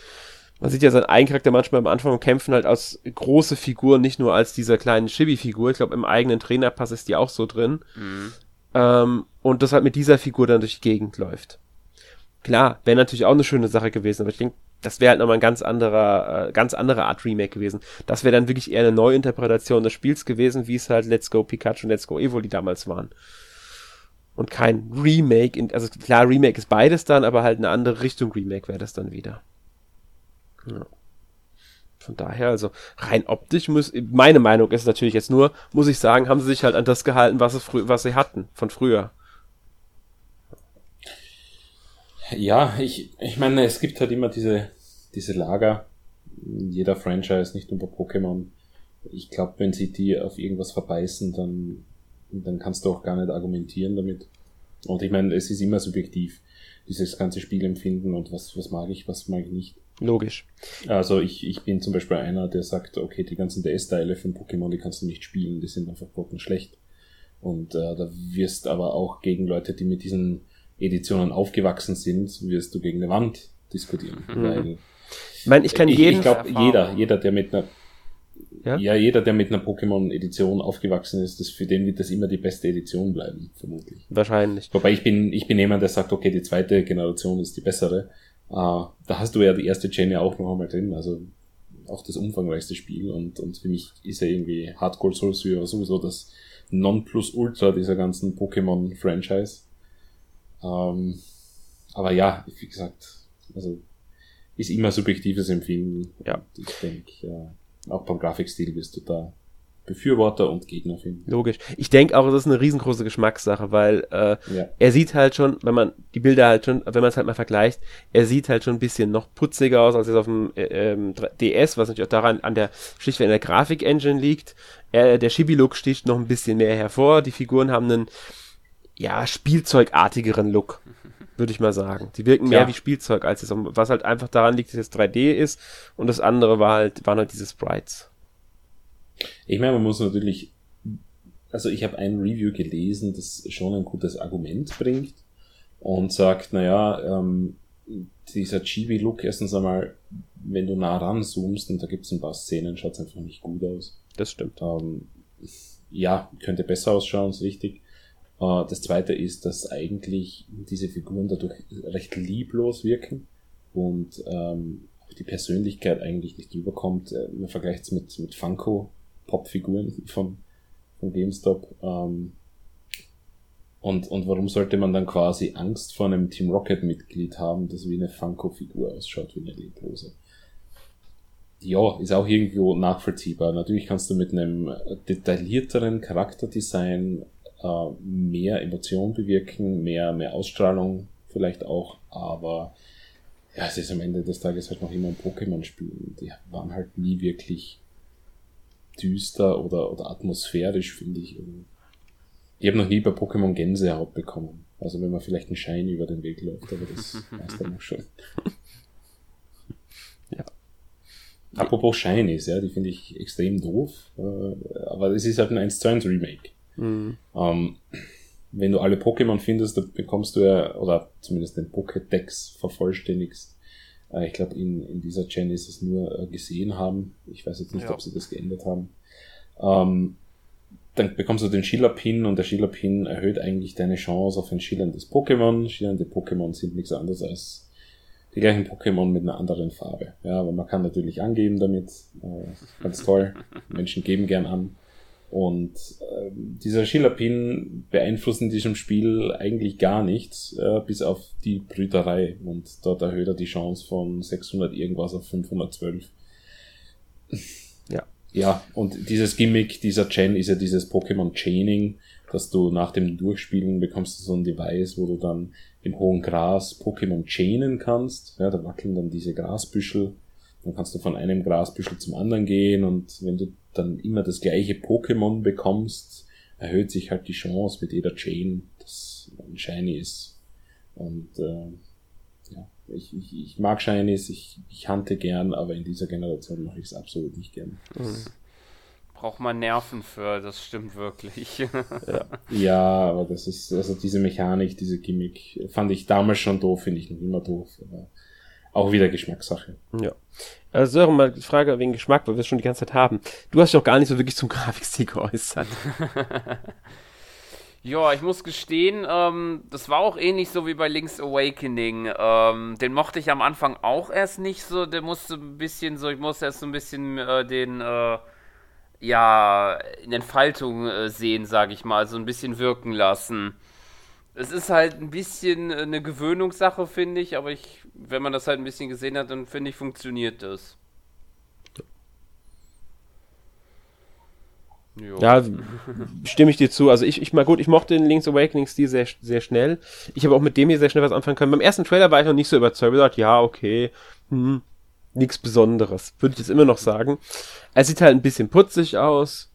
man sieht ja seinen Eigencharakter manchmal am Anfang im Kämpfen halt als große Figur, nicht nur als dieser kleine Chibi-Figur. Ich glaube, im eigenen Trainerpass ist die auch so drin. Mhm. Ähm, und das halt mit dieser Figur dann durch die Gegend läuft. Klar, wäre natürlich auch eine schöne Sache gewesen, aber ich denke, das wäre halt nochmal ein ganz anderer, äh, ganz andere Art Remake gewesen. Das wäre dann wirklich eher eine Neuinterpretation des Spiels gewesen, wie es halt Let's Go Pikachu und Let's Go Evoli damals waren. Und kein Remake, in, also klar, Remake ist beides dann, aber halt eine andere Richtung Remake wäre das dann wieder. Ja. Von daher, also rein optisch muss, meine Meinung ist natürlich jetzt nur, muss ich sagen, haben sie sich halt an das gehalten, was sie, frü was sie hatten, von früher. Ja, ich, ich meine, es gibt halt immer diese, diese Lager, jeder Franchise, nicht nur bei Pokémon. Ich glaube, wenn sie die auf irgendwas verbeißen, dann, dann kannst du auch gar nicht argumentieren damit. Und ich meine, es ist immer subjektiv, dieses ganze Spielempfinden und was, was mag ich, was mag ich nicht. Logisch. Also ich, ich bin zum Beispiel einer, der sagt, okay, die ganzen DS-Teile von Pokémon, die kannst du nicht spielen, die sind einfach brocken schlecht. Und äh, da wirst aber auch gegen Leute, die mit diesen Editionen aufgewachsen sind, wirst du gegen eine Wand diskutieren. Mhm. Weil ich meine, ich kann jeden. Ich glaube, jeder, jeder, der mit einer ja? ja, jeder, der mit einer Pokémon-Edition aufgewachsen ist, das, für den wird das immer die beste Edition bleiben, vermutlich. Wahrscheinlich. Wobei ich bin, ich bin jemand, der sagt, okay, die zweite Generation ist die bessere. Uh, da hast du ja die erste Gen ja auch noch einmal drin, also auch das umfangreichste Spiel und, und für mich ist ja irgendwie Hardcore Soul Silver sowieso das Nonplusultra dieser ganzen Pokémon-Franchise. Ähm, aber ja, wie gesagt, also ist immer subjektives Empfinden. Ja. Ich denke, ja, auch beim Grafikstil wirst du da Befürworter und Gegner finden. Logisch. Ich denke auch, das ist eine riesengroße Geschmackssache, weil äh, ja. er sieht halt schon, wenn man die Bilder halt schon, wenn man es halt mal vergleicht, er sieht halt schon ein bisschen noch putziger aus als jetzt auf dem äh, ähm, DS, was natürlich auch daran an der schlichtweg in der Grafik-Engine liegt. Er, der Chibi-Look sticht noch ein bisschen mehr hervor. Die Figuren haben einen ja, spielzeugartigeren Look, würde ich mal sagen. Die wirken mehr ja. wie Spielzeug als es, was halt einfach daran liegt, dass es 3D ist und das andere war halt, waren halt diese Sprites. Ich meine, man muss natürlich, also ich habe ein Review gelesen, das schon ein gutes Argument bringt und sagt, naja, ähm, dieser Chibi-Look erstens einmal, wenn du nah ranzoomst und da gibt es ein paar Szenen, schaut es einfach nicht gut aus. Das stimmt. Ähm, ja, könnte besser ausschauen, ist richtig. Äh, das zweite ist, dass eigentlich diese Figuren dadurch recht lieblos wirken und ähm, die Persönlichkeit eigentlich nicht rüberkommt. Äh, man vergleicht es mit, mit Funko Pop-Figuren von, von GameStop. Ähm, und, und warum sollte man dann quasi Angst vor einem Team Rocket Mitglied haben, das wie eine Funko-Figur ausschaut, wie eine Leblose? Ja, ist auch irgendwo nachvollziehbar. Natürlich kannst du mit einem detaillierteren Charakterdesign äh, mehr Emotion bewirken, mehr, mehr Ausstrahlung vielleicht auch, aber ja, es ist am Ende des Tages halt noch immer ein Pokémon-Spiel. Die waren halt nie wirklich düster oder, oder atmosphärisch, finde ich. Ich habe noch nie bei Pokémon Gänsehaut bekommen. Also wenn man vielleicht einen Schein über den Weg läuft, aber das weiß dann noch schon. ja. Apropos Shinies, ja, die finde ich extrem doof. Äh, aber es ist halt ein 1 zu 1 Remake. Mhm. Ähm, wenn du alle Pokémon findest, dann bekommst du ja, oder zumindest den Pokédex vervollständigst. Äh, ich glaube, in, in dieser Gen ist es nur äh, gesehen haben. Ich weiß jetzt nicht, ja. ob sie das geändert haben. Ähm, dann bekommst du den Schiller-Pin und der Schiller-Pin erhöht eigentlich deine Chance auf ein schillerndes Pokémon. Schillernde Pokémon sind nichts anderes als die gleichen Pokémon mit einer anderen Farbe. Ja, aber man kann natürlich angeben damit. Äh, ganz toll. Menschen geben gern an. Und äh, dieser Schiller-Pin beeinflusst in diesem Spiel eigentlich gar nichts, äh, bis auf die Brüterei. Und dort erhöht er die Chance von 600 irgendwas auf 512. Ja. Ja, und dieses Gimmick dieser Gen ist ja dieses Pokémon Chaining, dass du nach dem Durchspielen bekommst du so ein Device, wo du dann im hohen Gras Pokémon chainen kannst. Ja, da wackeln dann diese Grasbüschel. Dann kannst du von einem Grasbüschel zum anderen gehen und wenn du dann immer das gleiche Pokémon bekommst, erhöht sich halt die Chance mit jeder Chain, dass ein Shiny ist. Und äh, ja, ich, ich, ich mag Shinies, ich, ich hante gern, aber in dieser Generation mache ich es absolut nicht gern. Mhm. Braucht man Nerven für, das stimmt wirklich. ja. ja, aber das ist, also diese Mechanik, diese Gimmick, fand ich damals schon doof, finde ich noch immer doof. Aber auch wieder Geschmackssache. Ja. Also Sören, mal die Frage wegen Geschmack, weil wir es schon die ganze Zeit haben. Du hast dich auch gar nicht so wirklich zum Grafikstil geäußert. Ja, ich muss gestehen, ähm, das war auch ähnlich so wie bei Link's Awakening. Ähm, den mochte ich am Anfang auch erst nicht so. Der musste ein bisschen so, ich musste erst so ein bisschen äh, den, äh, ja, in Entfaltung äh, sehen, sag ich mal, so ein bisschen wirken lassen. Es ist halt ein bisschen eine Gewöhnungssache, finde ich, aber ich, wenn man das halt ein bisschen gesehen hat, dann finde ich, funktioniert das. Jo. Ja, stimme ich dir zu. Also ich, ich mal gut, ich mochte den Link's Awakening Stil sehr, sehr schnell. Ich habe auch mit dem hier sehr schnell was anfangen können. Beim ersten Trailer war ich noch nicht so überzeugt. Ich dachte, ja, okay, hm, nichts Besonderes. Würde ich jetzt immer noch sagen. Er sieht halt ein bisschen putzig aus.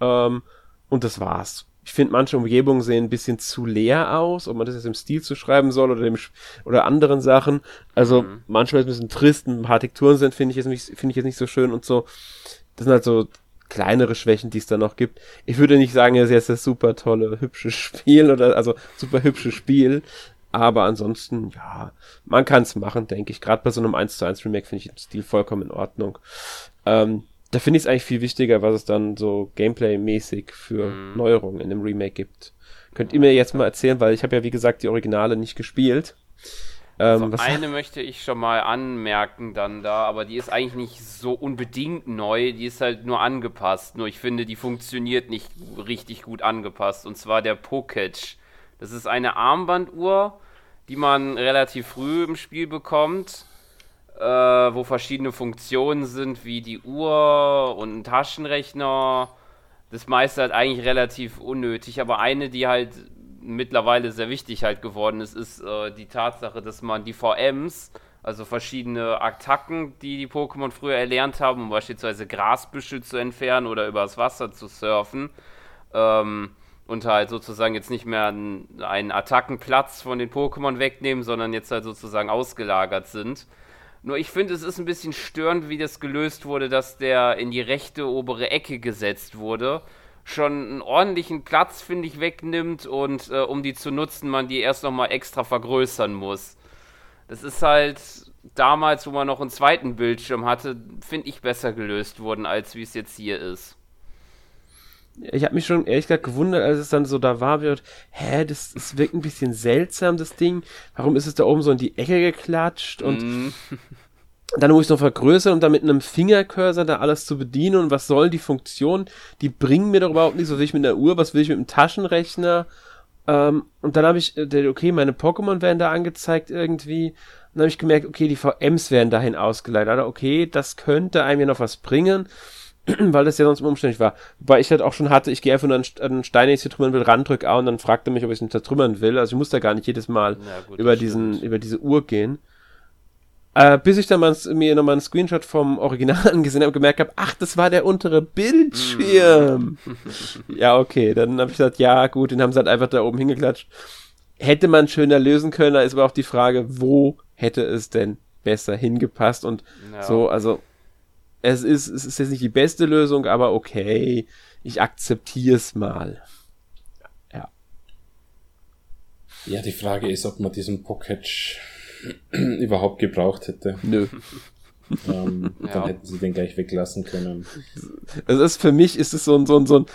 Ähm, und das war's. Ich finde, manche Umgebungen sehen ein bisschen zu leer aus, ob man das jetzt im Stil zu schreiben soll oder dem oder anderen Sachen. Also mhm. manchmal ist es ein bisschen trist, ein paar Tekturen sind, finde ich jetzt nicht, finde ich jetzt nicht so schön und so. Das sind halt so kleinere Schwächen, die es da noch gibt. Ich würde nicht sagen, es ist jetzt das super tolle, hübsche Spiel oder also super hübsches Spiel. Aber ansonsten, ja, man kann es machen, denke ich. Gerade bei so einem 1 zu 1 Remake finde ich den Stil vollkommen in Ordnung. Ähm, da finde ich es eigentlich viel wichtiger, was es dann so Gameplay-mäßig für mhm. Neuerungen in dem Remake gibt. Könnt ihr mir jetzt mal erzählen, weil ich habe ja wie gesagt die Originale nicht gespielt. Ähm, also eine möchte ich schon mal anmerken dann da, aber die ist eigentlich nicht so unbedingt neu, die ist halt nur angepasst. Nur ich finde, die funktioniert nicht richtig gut angepasst. Und zwar der Poketch. Das ist eine Armbanduhr, die man relativ früh im Spiel bekommt, äh, wo verschiedene Funktionen sind, wie die Uhr und ein Taschenrechner. Das meiste halt eigentlich relativ unnötig, aber eine, die halt mittlerweile sehr wichtig halt geworden ist, ist äh, die Tatsache, dass man die VMs, also verschiedene Attacken, die die Pokémon früher erlernt haben, um beispielsweise Grasbüschel zu entfernen oder übers Wasser zu surfen, ähm, und halt sozusagen jetzt nicht mehr einen, einen Attackenplatz von den Pokémon wegnehmen, sondern jetzt halt sozusagen ausgelagert sind. Nur ich finde, es ist ein bisschen störend, wie das gelöst wurde, dass der in die rechte obere Ecke gesetzt wurde schon einen ordentlichen Platz, finde ich, wegnimmt und äh, um die zu nutzen, man die erst nochmal extra vergrößern muss. Das ist halt damals, wo man noch einen zweiten Bildschirm hatte, finde ich besser gelöst worden, als wie es jetzt hier ist. Ich habe mich schon ehrlich gesagt gewundert, als es dann so da war, wird, hä, das, das wirkt ein bisschen seltsam, das Ding. Warum ist es da oben so in die Ecke geklatscht? Und mm. Dann muss ich noch vergrößern und dann mit einem Fingercursor da alles zu bedienen. Und was soll die Funktion? Die bringen mir doch überhaupt nichts. Was will ich mit einer Uhr? Was will ich mit einem Taschenrechner? Ähm, und dann habe ich, äh, okay, meine Pokémon werden da angezeigt irgendwie. Und dann habe ich gemerkt, okay, die VMs werden dahin ausgeleitet. Also, okay, das könnte einem ja noch was bringen, weil das ja sonst umständlich war. Wobei ich halt auch schon hatte, ich gehe einfach nur an einen Stein, den ich zertrümmern will, ran, drück A und dann fragt er mich, ob ich nicht zertrümmern will. Also ich muss da gar nicht jedes Mal gut, über diesen, über diese Uhr gehen. Äh, bis ich dann mal, mir nochmal einen Screenshot vom Original angesehen habe und gemerkt habe, ach, das war der untere Bildschirm. Mm. ja, okay, dann habe ich gesagt, ja, gut, den haben sie halt einfach da oben hingeklatscht. Hätte man schöner lösen können, da ist aber auch die Frage, wo hätte es denn besser hingepasst und ja. so, also es ist, es ist jetzt nicht die beste Lösung, aber okay, ich akzeptiere es mal. Ja. Ja, die Frage ist, ob man diesen Pocket überhaupt gebraucht hätte. Nö. Ähm, ja. Dann hätten sie den gleich weglassen können. Es ist für mich ist es so ein, so ein, so ein,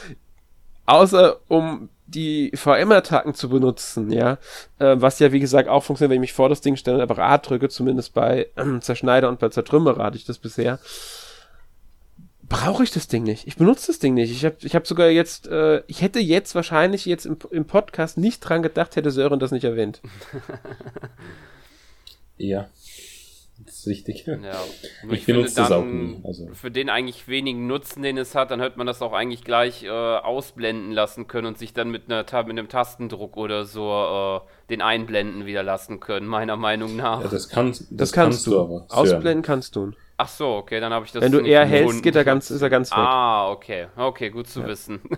außer um die VM-Attacken zu benutzen, ja, äh, was ja wie gesagt auch funktioniert, wenn ich mich vor das Ding stelle und einfach A drücke, zumindest bei äh, Zerschneider und bei Zertrümmerer hatte ich das bisher. Brauche ich das Ding nicht. Ich benutze das Ding nicht. Ich habe ich hab sogar jetzt, äh, ich hätte jetzt wahrscheinlich jetzt im, im Podcast nicht dran gedacht, hätte Sören das nicht erwähnt. Ja, das ist richtig. Ja. Ich, ich benutze das auch nie. Also. Für den eigentlich wenigen Nutzen, den es hat, dann hätte man das auch eigentlich gleich äh, ausblenden lassen können und sich dann mit, einer, mit einem Tastendruck oder so äh, den einblenden wieder lassen können, meiner Meinung nach. Ja, das, kann, das, das kannst, kannst, du aber. Ausblenden kannst du. Ach so, okay, dann habe ich das. Wenn du eher hältst, geht er ganz, ist er ganz weg. Ah, okay, okay, gut zu ja. wissen.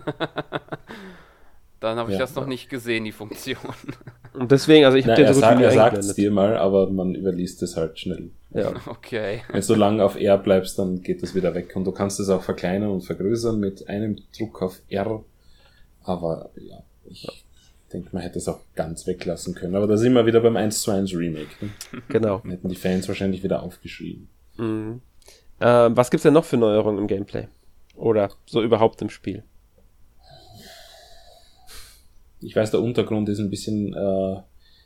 Dann habe ich ja, das noch nicht gesehen, die Funktion. Und deswegen, also ich habe den Er, sagt, er sagt es dir mal, aber man überliest es halt schnell. Ja. Okay. Wenn du lange auf R bleibst, dann geht das wieder weg. Und du kannst es auch verkleinern und vergrößern mit einem Druck auf R. Aber ja, ich ja. denke, man hätte es auch ganz weglassen können. Aber da sind wir wieder beim 1 zu 1 Remake. Ne? Genau. Dann hätten die Fans wahrscheinlich wieder aufgeschrieben. Mhm. Äh, was gibt's denn noch für Neuerungen im Gameplay? Oder so überhaupt im Spiel? Ich weiß, der Untergrund ist ein bisschen äh,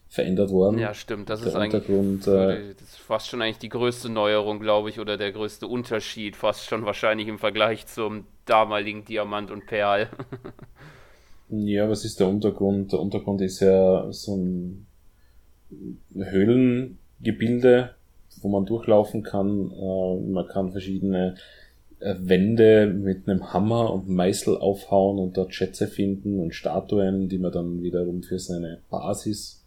verändert worden. Ja, stimmt. Das der ist eigentlich Untergrund, äh, das ist fast schon eigentlich die größte Neuerung, glaube ich, oder der größte Unterschied, fast schon wahrscheinlich im Vergleich zum damaligen Diamant und Perl. Ja, was ist der Untergrund? Der Untergrund ist ja so ein Höhlengebilde, wo man durchlaufen kann. Äh, man kann verschiedene Wände mit einem Hammer und Meißel aufhauen und dort Schätze finden und Statuen, die man dann wiederum für seine Basis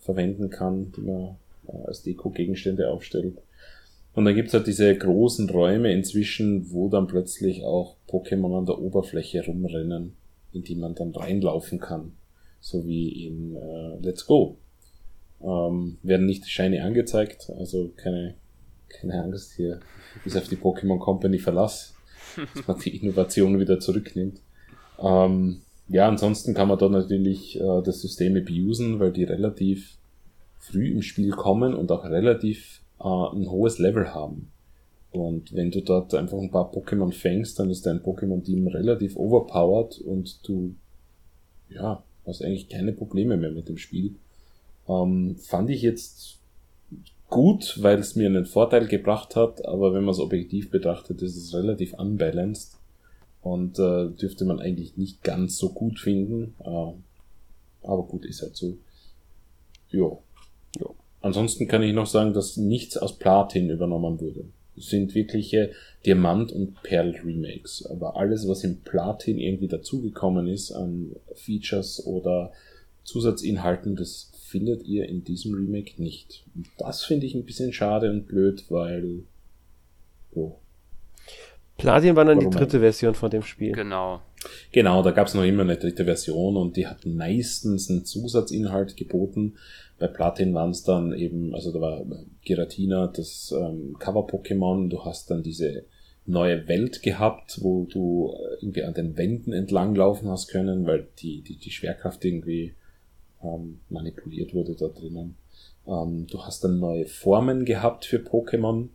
verwenden kann, die man äh, als Deko-Gegenstände aufstellt. Und dann gibt's halt diese großen Räume inzwischen, wo dann plötzlich auch Pokémon an der Oberfläche rumrennen in die man dann reinlaufen kann. So wie in äh, Let's Go. Ähm, werden nicht Shiny angezeigt, also keine, keine Angst hier, bis auf die Pokémon Company Verlass, dass man die Innovation wieder zurücknimmt. Ähm, ja, ansonsten kann man da natürlich äh, das System abusen, weil die relativ früh im Spiel kommen und auch relativ äh, ein hohes Level haben. Und wenn du dort einfach ein paar Pokémon fängst, dann ist dein Pokémon-Team relativ overpowered und du, ja, hast eigentlich keine Probleme mehr mit dem Spiel. Ähm, fand ich jetzt gut, weil es mir einen Vorteil gebracht hat, aber wenn man es objektiv betrachtet, ist es relativ unbalanced und äh, dürfte man eigentlich nicht ganz so gut finden. Äh, aber gut, ist halt so. Ja. ja. Ansonsten kann ich noch sagen, dass nichts aus Platin übernommen wurde sind wirkliche Diamant- und Perl-Remakes. Aber alles, was im Platin irgendwie dazugekommen ist an Features oder Zusatzinhalten, das findet ihr in diesem Remake nicht. Und das finde ich ein bisschen schade und blöd, weil. Oh. Platin war dann Warum die dritte Version von dem Spiel. Genau. Genau, da gab es noch immer eine dritte Version und die hat meistens einen Zusatzinhalt geboten, bei Platin waren es dann eben, also da war Giratina, das ähm, Cover-Pokémon, du hast dann diese neue Welt gehabt, wo du äh, irgendwie an den Wänden entlang laufen hast können, weil die, die, die Schwerkraft irgendwie ähm, manipuliert wurde da drinnen. Ähm, du hast dann neue Formen gehabt für Pokémon.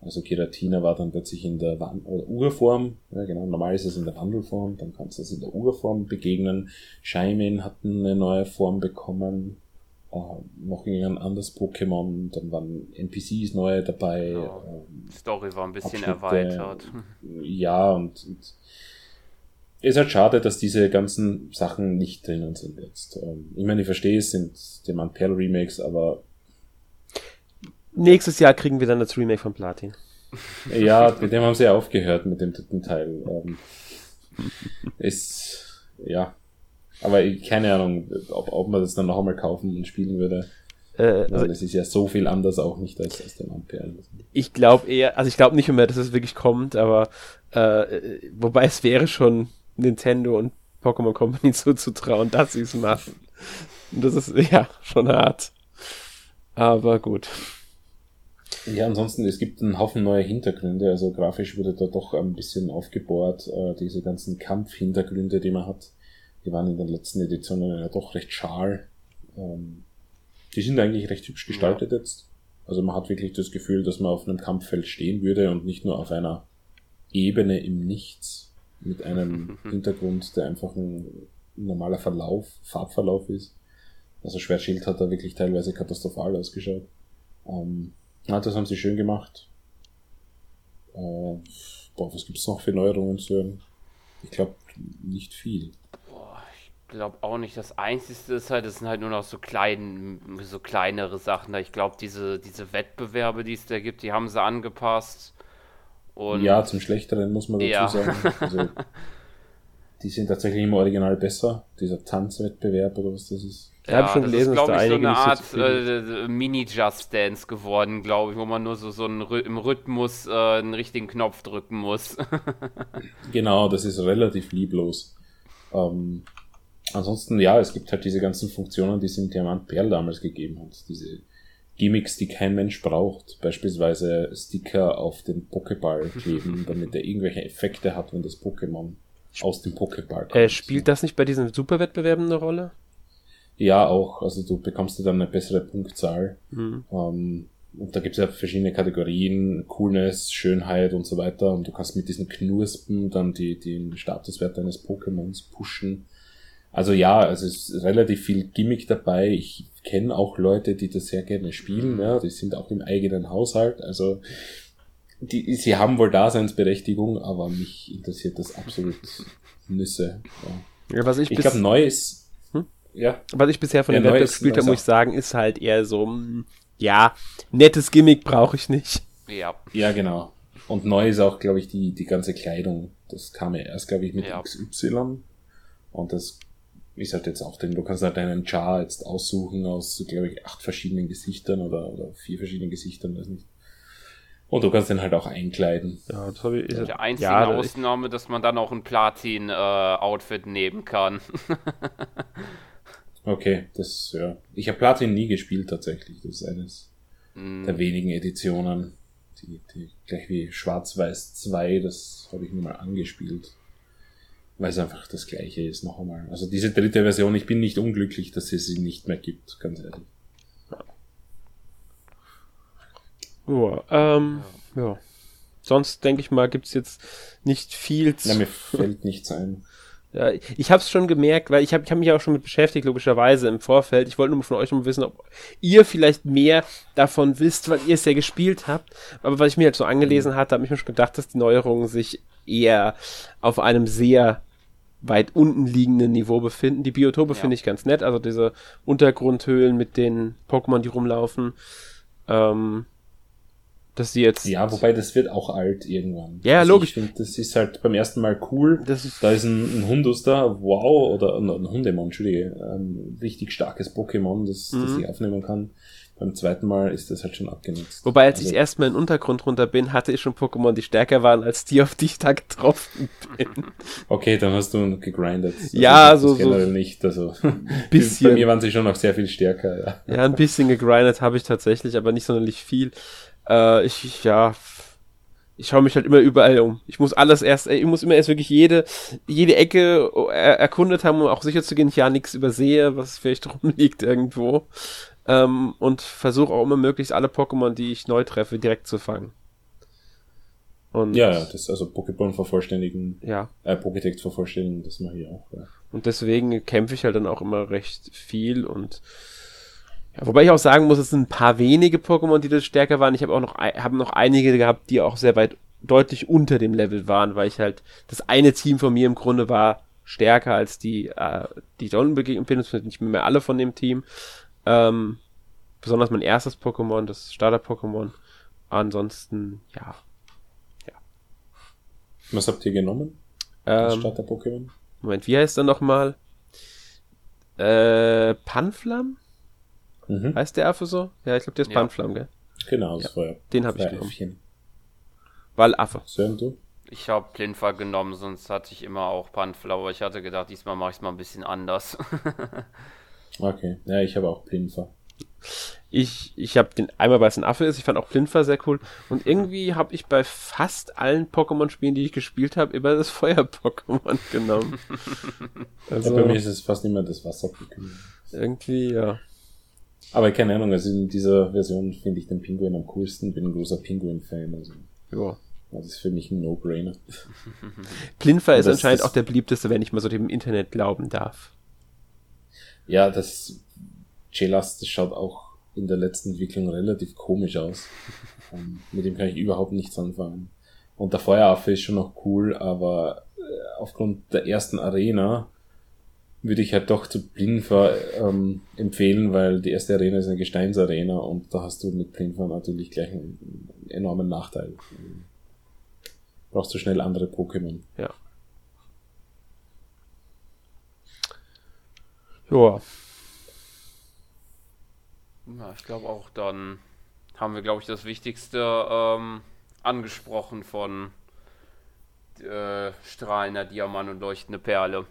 Also Giratina war dann plötzlich in der Wan oder Urform. Ja, genau, normal ist es in der Wandelform, dann kannst du es in der Urform begegnen. Shaymin hat eine neue Form bekommen äh, noch ein anderes Pokémon, dann waren NPCs neue dabei. Ja, ähm, Story war ein bisschen erweitert. Ja, und, und ist halt schade, dass diese ganzen Sachen nicht drinnen sind jetzt. Ähm, ich meine, ich verstehe es, sind Diamant Perl Remakes, aber nächstes Jahr kriegen wir dann das Remake von Platin. Ja, mit dem haben sie aufgehört, mit dem dritten Teil. Ähm, ist, ja, aber keine Ahnung, ob, ob man das dann noch einmal kaufen und spielen würde. Äh, also es ist ja so viel anders auch nicht als, als der Ampere. Ich glaube eher, also ich glaube nicht mehr, dass es wirklich kommt, aber äh, wobei es wäre schon Nintendo und Pokémon Company zuzutrauen, dass sie es machen. Und das ist ja schon hart. Aber gut. Ja, ansonsten, es gibt einen Haufen neue Hintergründe, also grafisch wurde da doch ein bisschen aufgebohrt, äh, diese ganzen Kampfhintergründe, die man hat. Die waren in den letzten Editionen ja doch recht schal. Ähm, die sind eigentlich recht hübsch gestaltet ja. jetzt. Also man hat wirklich das Gefühl, dass man auf einem Kampffeld stehen würde und nicht nur auf einer Ebene im Nichts mit einem Hintergrund, der einfach ein normaler Verlauf, Farbverlauf ist. Also Schwertschild hat da wirklich teilweise katastrophal ausgeschaut. Ähm, ja, das haben sie schön gemacht. Äh, boah, was gibt's noch für Neuerungen zu hören? Ich glaube, nicht viel glaube auch nicht. Das Einzige ist halt, es sind halt nur noch so klein, so kleinere Sachen. Ich glaube, diese, diese Wettbewerbe, die es da gibt, die haben sie angepasst. Und ja, zum Schlechteren muss man dazu ja. sagen. Also, die sind tatsächlich im Original besser. Dieser Tanzwettbewerb oder was das ist. Ich ja, habe schon gelesen, dass da einige so eine Art so äh, Mini-Just Dance geworden, glaube ich, wo man nur so, so einen, im Rhythmus äh, einen richtigen Knopf drücken muss. genau, das ist relativ lieblos. Ähm, Ansonsten, ja, es gibt halt diese ganzen Funktionen, die es in Diamant Perl damals gegeben hat. Diese Gimmicks, die kein Mensch braucht. Beispielsweise Sticker auf den Pokéball kleben, damit er irgendwelche Effekte hat, wenn das Pokémon aus dem Pokéball kommt. Äh, spielt das nicht bei diesen Superwettbewerben eine Rolle? Ja, auch. Also du bekommst dann eine bessere Punktzahl. Mhm. Ähm, und da gibt es ja verschiedene Kategorien, Coolness, Schönheit und so weiter. Und du kannst mit diesen Knurspen dann die, den Statuswert deines Pokémons pushen. Also ja, also es ist relativ viel Gimmick dabei. Ich kenne auch Leute, die das sehr gerne spielen, ja, die sind auch im eigenen Haushalt, also die, sie haben wohl Daseinsberechtigung, aber mich interessiert das absolut Nüsse. Ja. Ja, was ich ich glaube, neu ist, hm? ja. Was ich bisher von ja, den Wettbewerb gespielt habe, muss ich sagen, ist halt eher so, hm, ja, nettes Gimmick brauche ich nicht. Ja. Ja, genau. Und neu ist auch, glaube ich, die, die ganze Kleidung. Das kam ja erst, glaube ich, mit ja. XY. Und das ist halt jetzt auch denn du kannst halt deinen Char jetzt aussuchen aus, glaube ich, acht verschiedenen Gesichtern oder, oder vier verschiedenen Gesichtern, weiß nicht. Und du kannst den halt auch einkleiden. Ja, das habe ich. Ist die einzige ja, Ausnahme, dass man dann auch ein Platin-Outfit äh, nehmen kann. okay, das, ja. Ich habe Platin nie gespielt tatsächlich. Das ist eines mm. der wenigen Editionen. Die, die, gleich wie Schwarz-Weiß 2, das habe ich nur mal angespielt weil es einfach das gleiche ist noch einmal. Also diese dritte Version, ich bin nicht unglücklich, dass es sie nicht mehr gibt, ganz ehrlich. Ja, ähm, ja. Sonst denke ich mal, gibt's jetzt nicht viel zu. Ja, mir fällt nichts ein. Ja, ich habe es schon gemerkt, weil ich habe ich hab mich auch schon mit beschäftigt, logischerweise im Vorfeld. Ich wollte nur von euch mal wissen, ob ihr vielleicht mehr davon wisst, weil ihr es ja gespielt habt. Aber was ich mir halt so angelesen hatte, habe ich mir schon gedacht, dass die Neuerungen sich eher auf einem sehr weit unten liegenden Niveau befinden. Die Biotope ja. finde ich ganz nett, also diese Untergrundhöhlen mit den Pokémon, die rumlaufen. Ähm, dass sie jetzt. Ja, wobei das wird auch alt irgendwann. Ja, also logisch. Ich finde, das ist halt beim ersten Mal cool. Das ist da ist ein, ein Hundus da, wow, oder ein, ein Hundemon, Entschuldige, ein richtig starkes Pokémon, das, mhm. das ich aufnehmen kann. Beim zweiten Mal ist das halt schon abgenutzt. Wobei, als also, ich erstmal in den Untergrund runter bin, hatte ich schon Pokémon, die stärker waren als die, auf die ich da getroffen bin. Okay, dann hast du gegrindet. Also ja, so, so. nicht, also. Bisschen. Bei mir waren sie schon noch sehr viel stärker, ja. Ja, ein bisschen gegrindet habe ich tatsächlich, aber nicht sonderlich viel. Äh, ich, ja, ich schaue mich halt immer überall um. Ich muss alles erst, ich muss immer erst wirklich jede, jede Ecke er erkundet haben, um auch sicher zu gehen, ich ja nichts übersehe, was vielleicht rumliegt irgendwo. Ähm, und versuche auch immer möglichst alle Pokémon, die ich neu treffe, direkt zu fangen. Und ja, ja, das ist also Pokémon vervollständigen. Ja. Äh, Pokédex vervollständigen, das mache ich auch. Ja. Und deswegen kämpfe ich halt dann auch immer recht viel und ja, wobei ich auch sagen muss, es sind ein paar wenige Pokémon, die das stärker waren. Ich habe auch noch, habe noch einige gehabt, die auch sehr weit deutlich unter dem Level waren, weil ich halt, das eine Team von mir im Grunde war stärker als die, äh, die begegnet bin, nicht mehr alle von dem Team. Ähm, besonders mein erstes Pokémon, das Starter-Pokémon. Ansonsten, ja. ja. Was habt ihr genommen? Ähm, Starter-Pokémon? Moment, wie heißt er nochmal? Äh, Panflam? Mhm. Heißt der Affe so? Ja, ich glaube, der ist ja. Panflam, gell? Genau, das ja. ja. Den habe ich genommen. Äffchen. Weil Affe. Sören, du? Ich habe Plinfa genommen, sonst hatte ich immer auch Panflam, aber ich hatte gedacht, diesmal mache ich es mal ein bisschen anders. Okay, ja, ich habe auch Plinfer. Ich, ich habe den einmal, weil es ein Affe ist, ich fand auch Plinfer sehr cool. Und irgendwie habe ich bei fast allen Pokémon-Spielen, die ich gespielt habe, immer das Feuer-Pokémon genommen. also, ja, bei mir ist es fast immer das Wasser-Pokémon. Irgendwie, ja. Aber keine Ahnung, also in dieser Version finde ich den Pinguin am coolsten, bin ein großer Pinguin-Fan. Also. Ja. Das ist für mich ein No-Brainer. Plinfer ist anscheinend auch der beliebteste, wenn ich mal so dem Internet glauben darf. Ja, das Chelas, das schaut auch in der letzten Entwicklung relativ komisch aus. ähm, mit dem kann ich überhaupt nichts anfangen. Und der Feueraffe ist schon noch cool, aber äh, aufgrund der ersten Arena würde ich halt doch zu Blinfer ähm, empfehlen, weil die erste Arena ist eine Gesteinsarena und da hast du mit Blinfer natürlich gleich einen enormen Nachteil. Brauchst du schnell andere Pokémon. Ja. Ja. Ja, ich glaube auch, dann haben wir, glaube ich, das Wichtigste ähm, angesprochen von äh, strahlender Diamant und leuchtende Perle.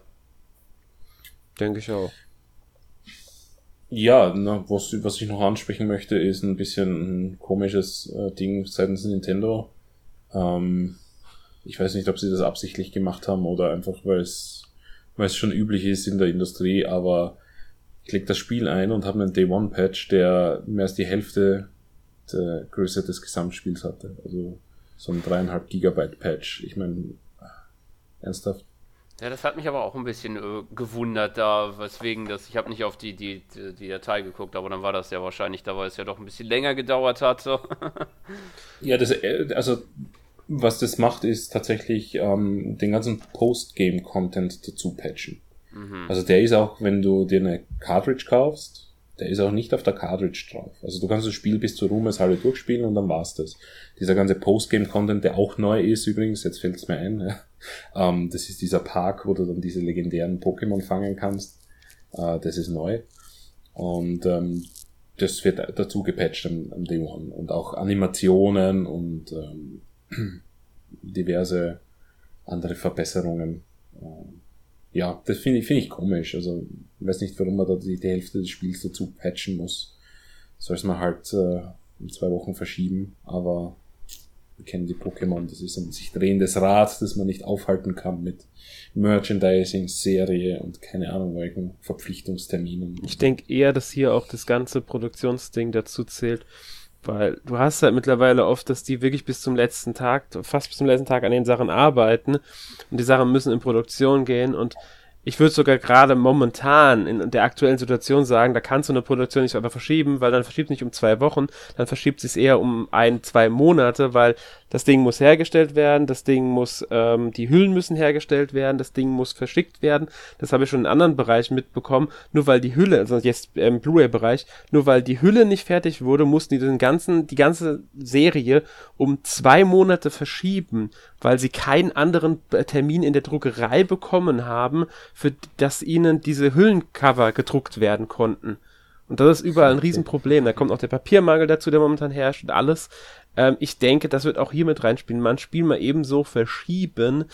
Denke ich auch. Ja, na, was, was ich noch ansprechen möchte, ist ein bisschen ein komisches äh, Ding seitens Nintendo. Ähm, ich weiß nicht, ob sie das absichtlich gemacht haben oder einfach, weil es schon üblich ist in der Industrie, aber ich leg das Spiel ein und habe einen Day One Patch, der mehr als die Hälfte der Größe des Gesamtspiels hatte. Also so ein dreieinhalb Gigabyte Patch. Ich meine, ernsthaft. Ja, das hat mich aber auch ein bisschen äh, gewundert da, weswegen das, ich habe nicht auf die, die, die Datei geguckt, aber dann war das ja wahrscheinlich da, weil es ja doch ein bisschen länger gedauert hat. So. ja, das, äh, also was das macht, ist tatsächlich ähm, den ganzen Post-Game-Content dazu patchen. Mhm. Also der ist auch, wenn du dir eine Cartridge kaufst, der ist auch nicht auf der Cartridge drauf. Also du kannst das Spiel bis zur Ruhmeshalle durchspielen und dann war's das. Dieser ganze Postgame-Content, der auch neu ist übrigens, jetzt fällt's mir ein, ja. ähm, das ist dieser Park, wo du dann diese legendären Pokémon fangen kannst. Äh, das ist neu. Und ähm, das wird dazu gepatcht am, am Day One. Und auch Animationen und ähm, diverse andere Verbesserungen. Ähm, ja, das finde ich, finde ich komisch. Also, ich weiß nicht, warum man da die, die Hälfte des Spiels dazu patchen muss. Soll es mal halt äh, in zwei Wochen verschieben, aber wir kennen die Pokémon, das ist ein sich drehendes Rad, das man nicht aufhalten kann mit Merchandising, Serie und keine Ahnung welchen Verpflichtungsterminen. Ich denke eher, dass hier auch das ganze Produktionsding dazu zählt, weil du hast halt mittlerweile oft, dass die wirklich bis zum letzten Tag, fast bis zum letzten Tag an den Sachen arbeiten. Und die Sachen müssen in Produktion gehen. Und ich würde sogar gerade momentan in der aktuellen Situation sagen, da kannst du eine Produktion nicht einfach verschieben, weil dann verschiebt es nicht um zwei Wochen, dann verschiebt es eher um ein, zwei Monate, weil das Ding muss hergestellt werden, das Ding muss, ähm, die Hüllen müssen hergestellt werden, das Ding muss verschickt werden. Das habe ich schon in anderen Bereichen mitbekommen. Nur weil die Hülle, also jetzt im Blu-ray-Bereich, nur weil die Hülle nicht fertig wurde, mussten die den ganzen, die ganze Serie um zwei Monate verschieben, weil sie keinen anderen Termin in der Druckerei bekommen haben, für das ihnen diese Hüllencover gedruckt werden konnten. Und das ist überall ein Riesenproblem. Da kommt auch der Papiermangel dazu, der momentan herrscht und alles. Ähm, ich denke, das wird auch hier mit reinspielen. Man Spiel mal ebenso verschieben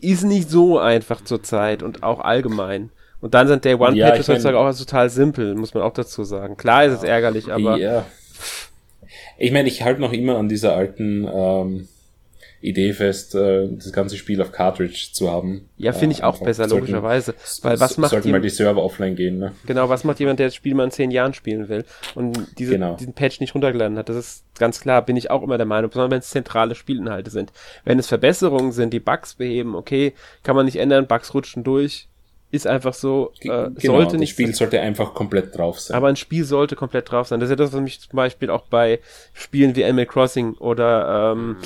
ist nicht so einfach zurzeit und auch allgemein. Und dann sind Day One ja, Patches heutzutage auch total simpel, muss man auch dazu sagen. Klar ist es ärgerlich, aber. Ja. Ich meine, ich halte noch immer an dieser alten ähm, Idee fest, äh, das ganze Spiel auf Cartridge zu haben. Ja, finde ich auch besser, sollten, logischerweise. Weil was macht sollten mal die Server offline gehen, ne? Genau, was macht jemand, der das Spiel mal in zehn Jahren spielen will und diese, genau. diesen Patch nicht runtergeladen hat? Das ist ganz klar, bin ich auch immer der Meinung, besonders wenn es zentrale Spielinhalte sind. Wenn es Verbesserungen sind, die Bugs beheben, okay, kann man nicht ändern, Bugs rutschen durch, ist einfach so, äh, genau, sollte nicht. Das Spiel sollte einfach komplett drauf sein. Aber ein Spiel sollte komplett drauf sein. Das ist ja das, was mich zum Beispiel auch bei Spielen wie Animal Crossing oder ähm, mhm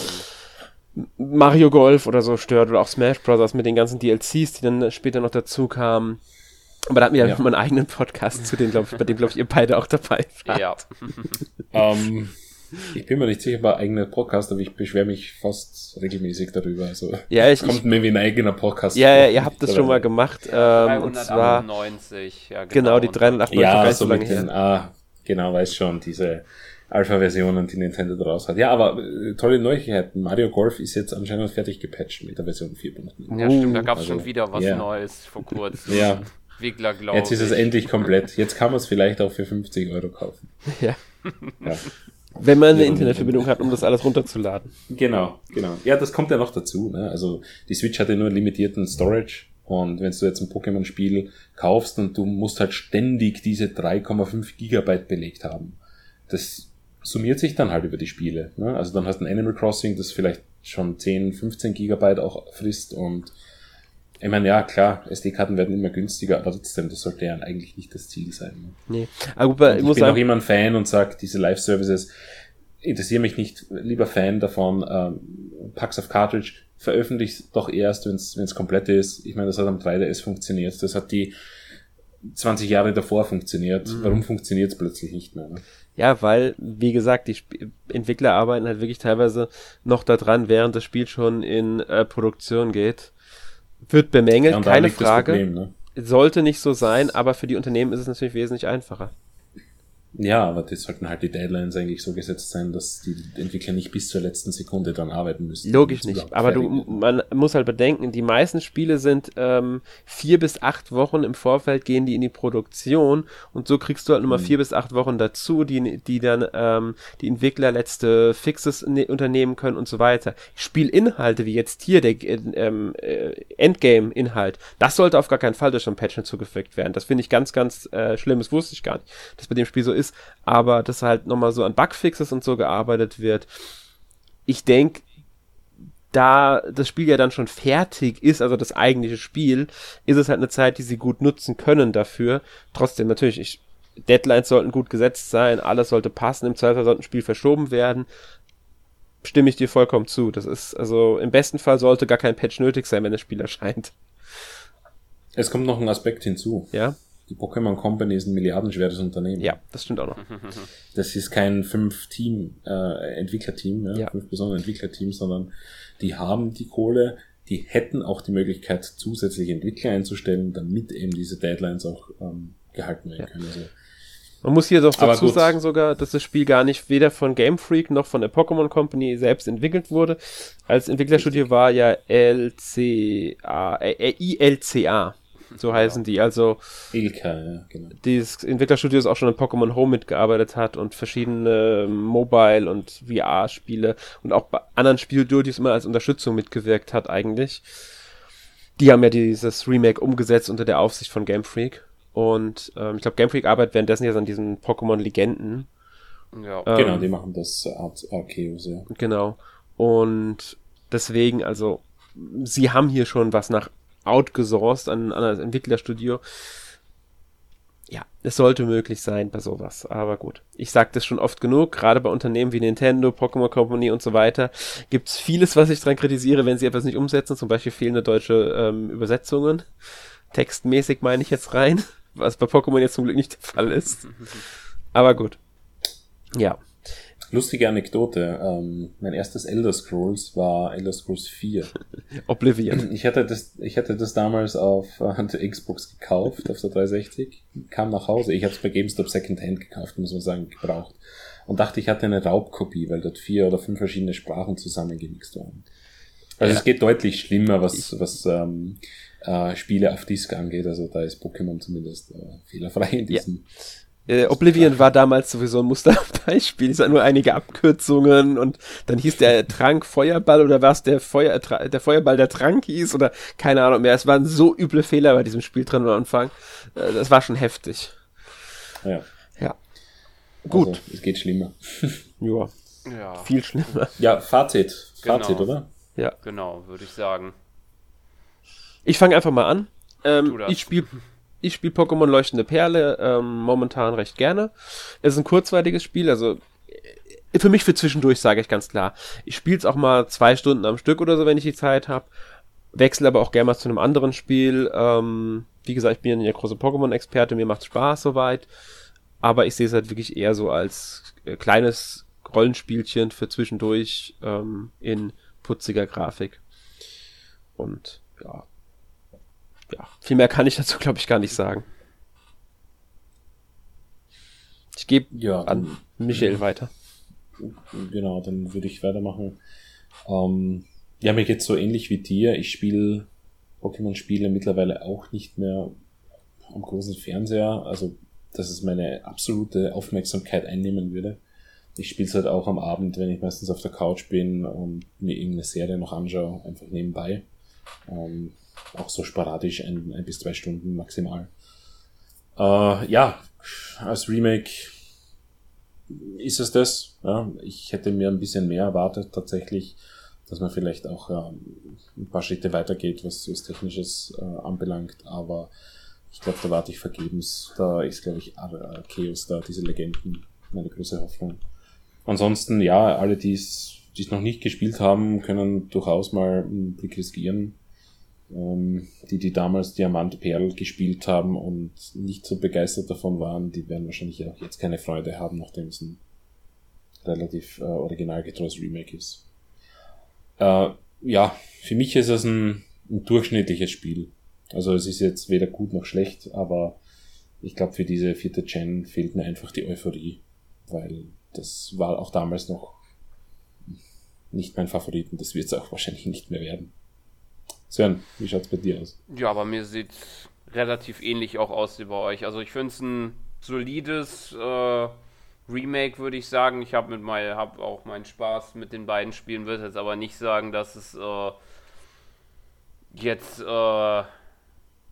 Mario Golf oder so stört oder auch Smash Bros. mit den ganzen DLCs, die dann später noch dazu kamen. Aber da hatten wir ja, ja. meinen eigenen Podcast zu dem, glaube ich, bei dem, glaube ich, ihr beide auch dabei wart. Ja. um, ähm, ich bin mir nicht sicher bei eigenem Podcast, aber ich beschwere mich fast regelmäßig darüber. Also ja, ich, kommt ich, mir wie ein eigener Podcast. Ja, ja ihr habt das schon mal gemacht. Ähm, 398, ja, genau. Genau, die 398 ja, so lange her. Den, ah, genau, weiß schon, diese Alpha-Versionen, die Nintendo daraus hat. Ja, aber äh, tolle Neuigkeiten. Mario Golf ist jetzt anscheinend fertig gepatcht mit der Version 4.0. Ja, stimmt, da gab es also, schon wieder was yeah. Neues vor kurzem. Ja. Wiggler, glaube Jetzt ist es endlich komplett. Jetzt kann man es vielleicht auch für 50 Euro kaufen. Ja. ja. Wenn man eine ja, Internetverbindung hat, um das alles runterzuladen. Genau, genau. Ja, das kommt ja noch dazu. Ne? Also die Switch hatte nur limitierten Storage und wenn du jetzt ein Pokémon-Spiel kaufst und du musst halt ständig diese 3,5 Gigabyte belegt haben, das summiert sich dann halt über die Spiele. Ne? Also dann hast du ein Animal Crossing, das vielleicht schon 10, 15 Gigabyte auch frisst und ich meine, ja, klar, SD-Karten werden immer günstiger, aber trotzdem, das sollte ja eigentlich nicht das Ziel sein. Ne? Nee. Aber ich, ich bin auch immer ein Fan und sage, diese Live-Services interessieren mich nicht, lieber Fan davon, ähm, Packs of Cartridge, veröffentlicht doch erst, wenn es komplett ist. Ich meine, das hat am 3DS funktioniert, das hat die 20 Jahre davor funktioniert. Mhm. Warum funktioniert es plötzlich nicht mehr? Ne? Ja, weil, wie gesagt, die Sp Entwickler arbeiten halt wirklich teilweise noch daran, während das Spiel schon in äh, Produktion geht. Wird bemängelt, ja, keine Frage. Problem, ne? Sollte nicht so sein, aber für die Unternehmen ist es natürlich wesentlich einfacher. Ja, aber das sollten halt die Deadlines eigentlich so gesetzt sein, dass die Entwickler nicht bis zur letzten Sekunde dran arbeiten müssen. Logisch nicht. Aber du, man muss halt bedenken, die meisten Spiele sind ähm, vier bis acht Wochen im Vorfeld gehen die in die Produktion und so kriegst du halt nochmal mhm. vier bis acht Wochen dazu, die, die dann ähm, die Entwickler letzte Fixes ne, unternehmen können und so weiter. Spielinhalte wie jetzt hier der ähm, äh, Endgame-Inhalt, das sollte auf gar keinen Fall durch ein Patch hinzugefügt werden. Das finde ich ganz, ganz äh, schlimm. Das wusste ich gar nicht, dass bei dem Spiel so ist ist, aber dass halt nochmal so an Bugfixes und so gearbeitet wird. Ich denke, da das Spiel ja dann schon fertig ist, also das eigentliche Spiel, ist es halt eine Zeit, die sie gut nutzen können dafür. Trotzdem natürlich, ich, Deadlines sollten gut gesetzt sein, alles sollte passen, im Zweifel sollte ein Spiel verschoben werden. Stimme ich dir vollkommen zu. Das ist, also im besten Fall sollte gar kein Patch nötig sein, wenn das Spiel erscheint. Es kommt noch ein Aspekt hinzu. Ja. Die Pokémon Company ist ein milliardenschweres Unternehmen. Ja, das stimmt auch noch. Das ist kein fünf Team äh, Entwicklerteam, ja, Ja. fünf besondere Entwicklerteam, sondern die haben die Kohle, die hätten auch die Möglichkeit, zusätzliche Entwickler einzustellen, damit eben diese Deadlines auch ähm, gehalten werden können. Also, Man muss hier doch dazu sagen sogar, dass das Spiel gar nicht weder von Game Freak noch von der Pokémon Company selbst entwickelt wurde. Als Entwicklerstudio war ja LCA, äh, äh, ILCA, so heißen die. Also Ilka, ja, genau. dieses Entwicklerstudio ist auch schon in Pokémon Home mitgearbeitet hat und verschiedene Mobile- und VR-Spiele und auch bei anderen Spielstudios immer als Unterstützung mitgewirkt hat eigentlich. Die haben ja dieses Remake umgesetzt unter der Aufsicht von Game Freak. Und ähm, ich glaube, Game Freak arbeitet währenddessen jetzt an diesen Pokémon-Legenden. Ja. Ähm, Genau, die machen das Art Arceus, ja. Genau. Und deswegen, also, sie haben hier schon was nach outgesourced an, an das Entwicklerstudio. Ja, es sollte möglich sein bei sowas. Aber gut. Ich sag das schon oft genug, gerade bei Unternehmen wie Nintendo, Pokémon Company und so weiter, gibt's vieles, was ich dran kritisiere, wenn sie etwas nicht umsetzen, zum Beispiel fehlende deutsche ähm, Übersetzungen. Textmäßig meine ich jetzt rein, was bei Pokémon jetzt zum Glück nicht der Fall ist. Aber gut. Ja. Lustige Anekdote, ähm, mein erstes Elder Scrolls war Elder Scrolls 4. Oblivion. Ich hatte das, ich hatte das damals auf äh, Xbox gekauft, auf der 360, kam nach Hause. Ich habe es bei GameStop Secondhand gekauft, muss man sagen, gebraucht. Und dachte, ich hatte eine Raubkopie, weil dort vier oder fünf verschiedene Sprachen zusammengemixt waren. Also Ja. es geht deutlich schlimmer, was, was ähm, äh, Spiele auf Disk angeht. Also da ist Pokémon zumindest äh, fehlerfrei in Ja. Äh, Oblivion war damals sowieso ein Musterbeispiel. Es waren nur einige Abkürzungen und dann hieß der Trank Feuerball oder was der Feuer, der Feuerball der Trank hieß oder keine Ahnung mehr. Es waren so üble Fehler bei diesem Spiel drin am Anfang. Äh, das war schon heftig. Ja, Ja. Gut. Also, es geht schlimmer. Ja, ja. viel schlimmer. Ja, Fazit. Fazit, Genau. oder? Ja. Genau, würde ich sagen. Ich fange einfach mal an. Ähm, das. ich spiele ich spiel Pokémon Leuchtende Perle ähm, momentan recht gerne. Es ist ein kurzweiliges Spiel, also äh, für mich für zwischendurch sage ich ganz klar. Ich spiele es auch mal zwei Stunden am Stück oder so, wenn ich die Zeit habe. Wechsle aber auch gerne mal zu einem anderen Spiel. Ähm, wie gesagt, ich bin ja nicht der große Pokémon-Experte, mir macht Spaß soweit. Aber ich sehe es halt wirklich eher so als äh, kleines Rollenspielchen für zwischendurch ähm, in putziger Grafik. Und ja, ja, viel mehr kann ich dazu, glaube ich, gar nicht sagen. Ich gebe Ja, an Michael weiter. Genau, dann würde ich weitermachen. Ähm, ja, mir geht's so ähnlich wie dir. Ich spiele Pokémon-Spiele mittlerweile auch nicht mehr am großen Fernseher. Also, dass es meine absolute Aufmerksamkeit einnehmen würde. Ich spiele es halt auch am Abend, wenn ich meistens auf der Couch bin und mir irgendeine Serie noch anschaue, einfach nebenbei. Ähm, auch so sporadisch, ein, ein bis zwei Stunden maximal. Äh, ja, als Remake ist es das. Ja, ich hätte mir ein bisschen mehr erwartet tatsächlich, dass man vielleicht auch ähm, ein paar Schritte weitergeht, was was Technisches äh, anbelangt, aber ich glaube, da warte ich vergebens. Da ist, glaube ich, Ar- Arceus da, diese Legenden, meine große Hoffnung. Ansonsten, ja, alle, die es die es noch nicht gespielt haben, können durchaus mal einen Blick riskieren. Ähm, die, die damals Diamant Perl gespielt haben und nicht so begeistert davon waren, die werden wahrscheinlich auch jetzt keine Freude haben, nachdem es ein relativ äh, originalgetreues Remake ist. Äh, ja, für mich ist es ein, ein durchschnittliches Spiel. Also es ist jetzt weder gut noch schlecht, aber ich glaube, für diese vierte Gen fehlt mir einfach die Euphorie, weil das war auch damals noch nicht mein Favorit und das wird es auch wahrscheinlich nicht mehr werden. Sören, wie schaut's bei dir aus? Ja, aber mir sieht relativ ähnlich auch aus wie bei euch. Also ich finde es ein solides äh, Remake, würde ich sagen. Ich habe mein, hab auch meinen Spaß mit den beiden Spielen, würde jetzt aber nicht sagen, dass es äh, jetzt äh,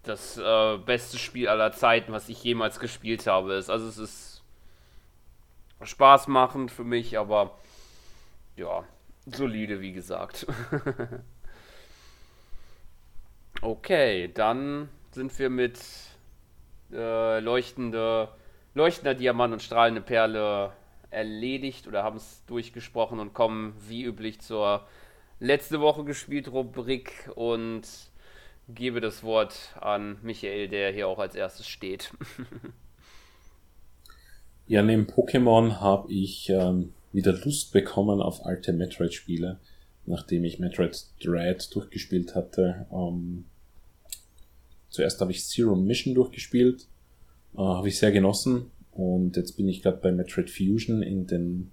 das äh, beste Spiel aller Zeiten, was ich jemals gespielt habe, ist. Also es ist spaßmachend für mich, aber ja, solide, wie gesagt. okay, dann sind wir mit äh, leuchtende, leuchtender Diamant und strahlende Perle erledigt oder haben es durchgesprochen und kommen wie üblich zur letzte Woche gespielt Rubrik und gebe das Wort an Michael, der hier auch als erstes steht. ja, neben Pokémon habe ich ähm, wieder Lust bekommen auf alte Metroid-Spiele, nachdem ich Metroid Dread durchgespielt hatte. Ähm, zuerst habe ich Zero Mission durchgespielt, äh, habe ich sehr genossen und jetzt bin ich gerade bei Metroid Fusion in den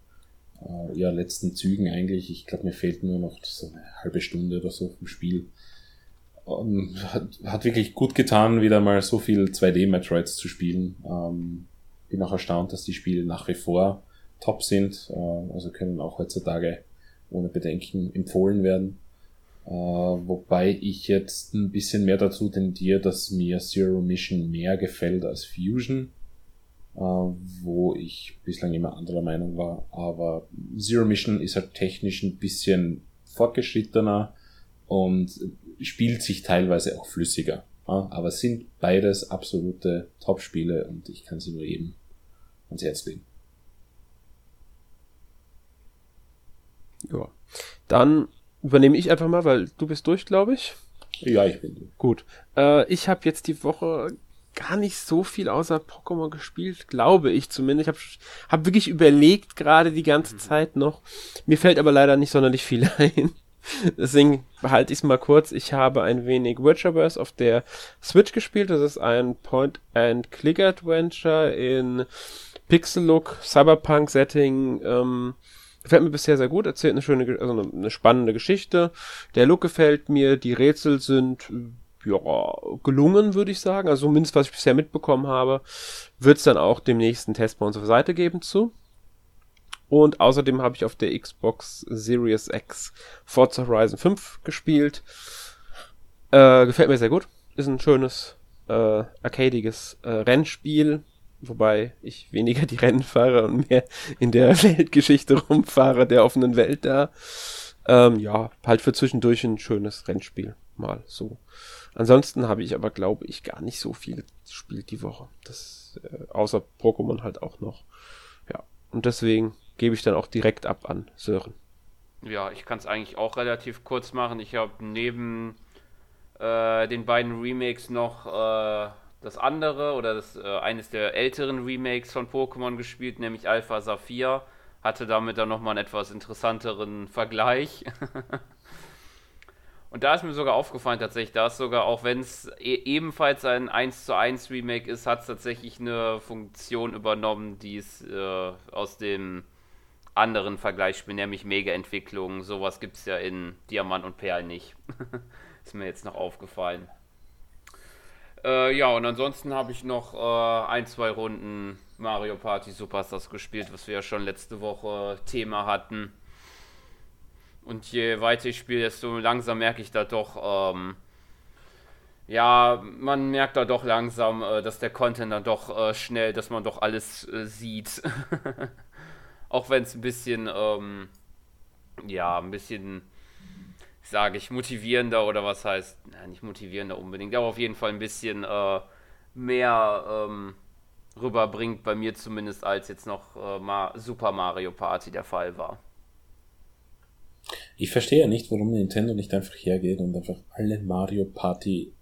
äh, ja, letzten Zügen eigentlich. Ich glaube, mir fehlt nur noch so eine halbe Stunde oder so vom Spiel. Um, hat, hat wirklich gut getan, wieder mal so viel 2D-Metroids zu spielen. Ähm, bin auch erstaunt, dass die Spiele nach wie vor top sind, äh, also können auch heutzutage ohne Bedenken empfohlen werden. Äh, wobei ich jetzt ein bisschen mehr dazu tendiere, dass mir Zero Mission mehr gefällt als Fusion, äh, wo ich bislang immer anderer Meinung war. Aber Zero Mission ist halt technisch ein bisschen fortgeschrittener und spielt sich teilweise auch flüssiger. Ja, aber sind beides absolute Top-Spiele und ich kann sie nur eben ans Herz legen. Ja. Dann übernehme ich einfach mal, weil du bist durch, glaube ich. Ja, ich bin durch. Gut. Äh, ich habe jetzt die Woche gar nicht so viel außer Pokémon gespielt, glaube ich zumindest. Ich habe hab wirklich überlegt gerade die ganze mhm. Zeit noch. Mir fällt aber leider nicht sonderlich viel ein. Deswegen behalte ich es mal kurz. Ich habe ein wenig Witcherverse auf der Switch gespielt. Das ist ein Point-and-Click-Adventure in Pixel-Look, Cyberpunk-Setting. Ähm, gefällt mir bisher sehr gut. Erzählt eine schöne, also eine, eine spannende Geschichte. Der Look gefällt mir. Die Rätsel sind ja, gelungen, würde ich sagen. Also zumindest, was ich bisher mitbekommen habe, wird es dann auch dem nächsten Test bei unserer Seite geben zu. Und außerdem habe ich auf der Xbox Series X Forza Horizon 5 gespielt. Äh, gefällt mir sehr gut. Ist ein schönes, äh, arcadiges äh, Rennspiel. Wobei ich weniger die Rennen fahre und mehr in der Weltgeschichte rumfahre, der offenen Welt da. Ähm, ja, halt für zwischendurch ein schönes Rennspiel. Mal so. Ansonsten habe ich aber, glaube ich, gar nicht so viel gespielt die Woche. Das, äh, außer Pokémon halt auch noch. Ja. Und deswegen gebe ich dann auch direkt ab an Sören. Ja, ich kann es eigentlich auch relativ kurz machen. Ich habe neben äh, den beiden Remakes noch äh, das andere oder das, äh, eines der älteren Remakes von Pokémon gespielt, nämlich Alpha Saphir. Hatte damit dann nochmal einen etwas interessanteren Vergleich. Und da ist mir sogar aufgefallen, tatsächlich, da ist sogar, auch wenn es e ebenfalls ein 1 zu 1 Remake ist, hat es tatsächlich eine Funktion übernommen, die es äh, aus dem anderen Vergleichsspiel, nämlich Mega-Entwicklung. Sowas gibt es ja in Diamant und Perl nicht. ist mir jetzt noch aufgefallen. Äh, ja, und ansonsten habe ich noch äh, ein, zwei Runden Mario Party Superstars gespielt, was wir ja schon letzte Woche Thema hatten. Und je weiter ich spiele, desto langsam merke ich da doch, ähm, ja, man merkt da doch langsam, äh, dass der Content dann doch äh, schnell, dass man doch alles äh, sieht. Auch wenn es ein bisschen, ähm, ja, ein bisschen, sage ich, motivierender oder was heißt, na, nicht motivierender unbedingt, aber auf jeden Fall ein bisschen äh, mehr ähm, rüberbringt, bei mir zumindest, als jetzt noch äh, Ma Super Mario Party der Fall war. Ich verstehe ja nicht, warum Nintendo nicht einfach hergeht und einfach alle Mario Party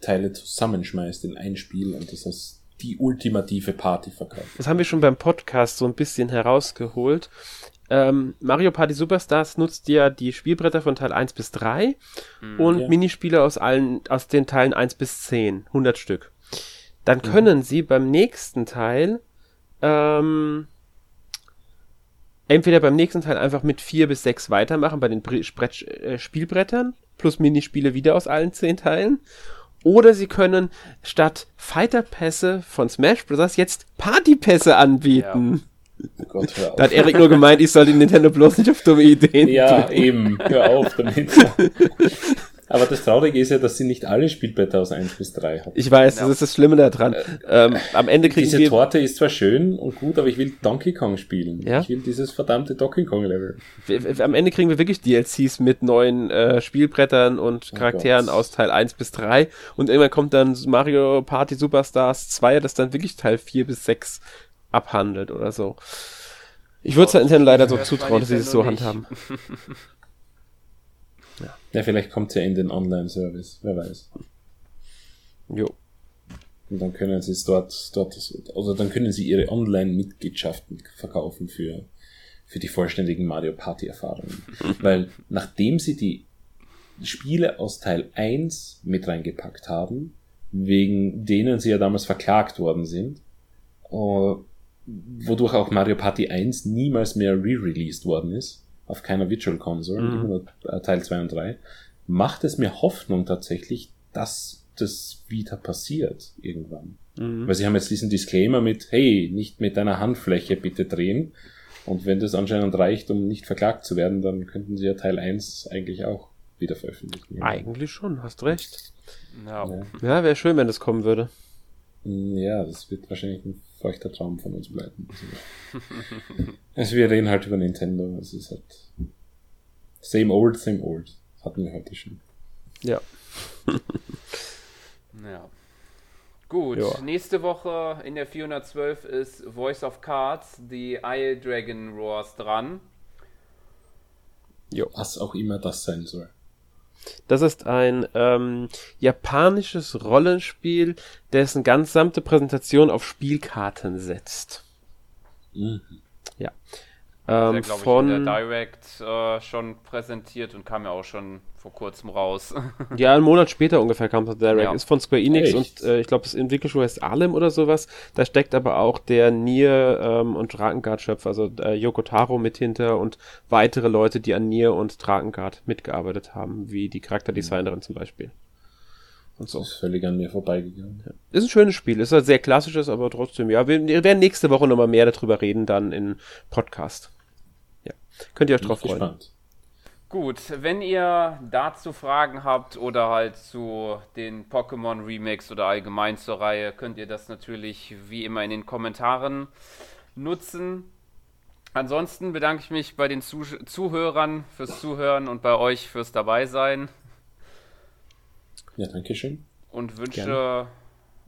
Teile zusammenschmeißt in ein Spiel und das heißt die ultimative Party verkauft. Das haben wir schon beim Podcast so ein bisschen herausgeholt. Ähm, Mario Party Superstars nutzt ja die Spielbretter von Teil 1 bis 3 mhm, und ja. Minispiele aus allen, aus den Teilen 1 bis 10, 100 Stück. Dann mhm. können mhm. sie beim nächsten Teil, ähm, entweder beim nächsten Teil einfach mit 4 bis 6 weitermachen bei den Brett, äh, Spielbrettern plus Minispiele wieder aus allen 10 Teilen oder sie können statt Fighter-Pässe von Smash Bros. jetzt Party-Pässe anbieten. Ja. Oh Gott, hör auf. Da hat Erik nur gemeint, ich soll die Nintendo bloß nicht auf dumme Ideen Ja, bringen. eben. Hör auf damit. Aber das Traurige ist ja, dass sie nicht alle Spielblätter aus 1 bis 3 haben. Ich weiß, ja. das ist das Schlimme daran. Ähm, am Ende kriegen Diese wir Torte ist zwar schön und gut, aber ich will Donkey Kong spielen. Ja? Ich will dieses verdammte Donkey Kong Level. Am Ende kriegen wir wirklich DLCs mit neuen äh, Spielbrettern und oh Charakteren oh aus Teil 1 bis 3 und irgendwann kommt dann Mario Party Superstars 2, das dann wirklich Teil 4 bis 6 abhandelt oder so. Ich würde es Nintendo leider so zutrauen, dass sie es so nicht. handhaben. Ja, ja vielleicht kommt es ja in den Online-Service, wer weiß. Jo. Und dann können sie es dort, dort, also dann können sie ihre Online-Mitgliedschaften verkaufen für, für die vollständigen Mario Party-Erfahrungen. Weil nachdem sie die Spiele aus Teil 1 mit reingepackt haben, wegen denen sie ja damals verklagt worden sind, uh, wodurch auch Mario Party 1 niemals mehr re-released worden ist, auf keiner Virtual Console, mhm. nur äh, Teil 2 und 3, macht es mir Hoffnung tatsächlich, dass das wieder passiert irgendwann. Mhm. Weil sie haben jetzt diesen Disclaimer mit, hey, nicht mit deiner Handfläche bitte drehen. Und wenn das anscheinend reicht, um nicht verklagt zu werden, dann könnten sie ja Teil 1 eigentlich auch wieder veröffentlichen. Eigentlich schon, hast recht. Ja, ja wäre schön, wenn das kommen würde. Ja, das wird wahrscheinlich ein feuchter Traum von uns bleiben. Also, wir reden halt über Nintendo. Es ist halt same old, same old. Hatten wir heute schon. Ja. ja. Gut, ja. nächste Woche in der 412 ist Voice of Cards, die Isle Dragon Roars dran. Jo. Was auch immer das sein soll. Das ist ein ähm, japanisches Rollenspiel, dessen gesamte Präsentation auf Spielkarten setzt. Mhm. Ja. Ähm, ist ja, von ich, in der Direct äh, schon präsentiert und kam ja auch schon vor kurzem raus. ja, einen Monat später ungefähr kam der Direct. Ja. Ist von Square Enix Echt? und äh, ich glaube, das Entwicklerstudio heißt Alem oder sowas. Da steckt aber auch der Nier ähm, und Drakengard-Schöpfer, also äh, Yoko Taro mit hinter und weitere Leute, die an Nier und Drakengard mitgearbeitet haben, wie die Charakterdesignerin mhm. zum Beispiel. Und so. Das ist völlig an mir vorbeigegangen. Ja. Ist ein schönes Spiel. Ist ein sehr klassisches, aber trotzdem, ja. Wir, wir werden nächste Woche nochmal mehr darüber reden, dann in Podcast. Könnt ihr euch drauf freuen. Gespannt. Gut, wenn ihr dazu Fragen habt oder halt zu den Pokémon Remakes oder allgemein zur Reihe, könnt ihr das natürlich wie immer in den Kommentaren nutzen. Ansonsten bedanke ich mich bei den Zuh Zuhörern fürs Zuhören und bei euch fürs Dabeisein. Ja, danke schön. Und wünsche Gerne.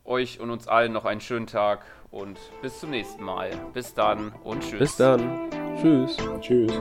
euch und uns allen noch einen schönen Tag und bis zum nächsten Mal. Bis dann und tschüss. Bis dann. Tschüss. Tschüss.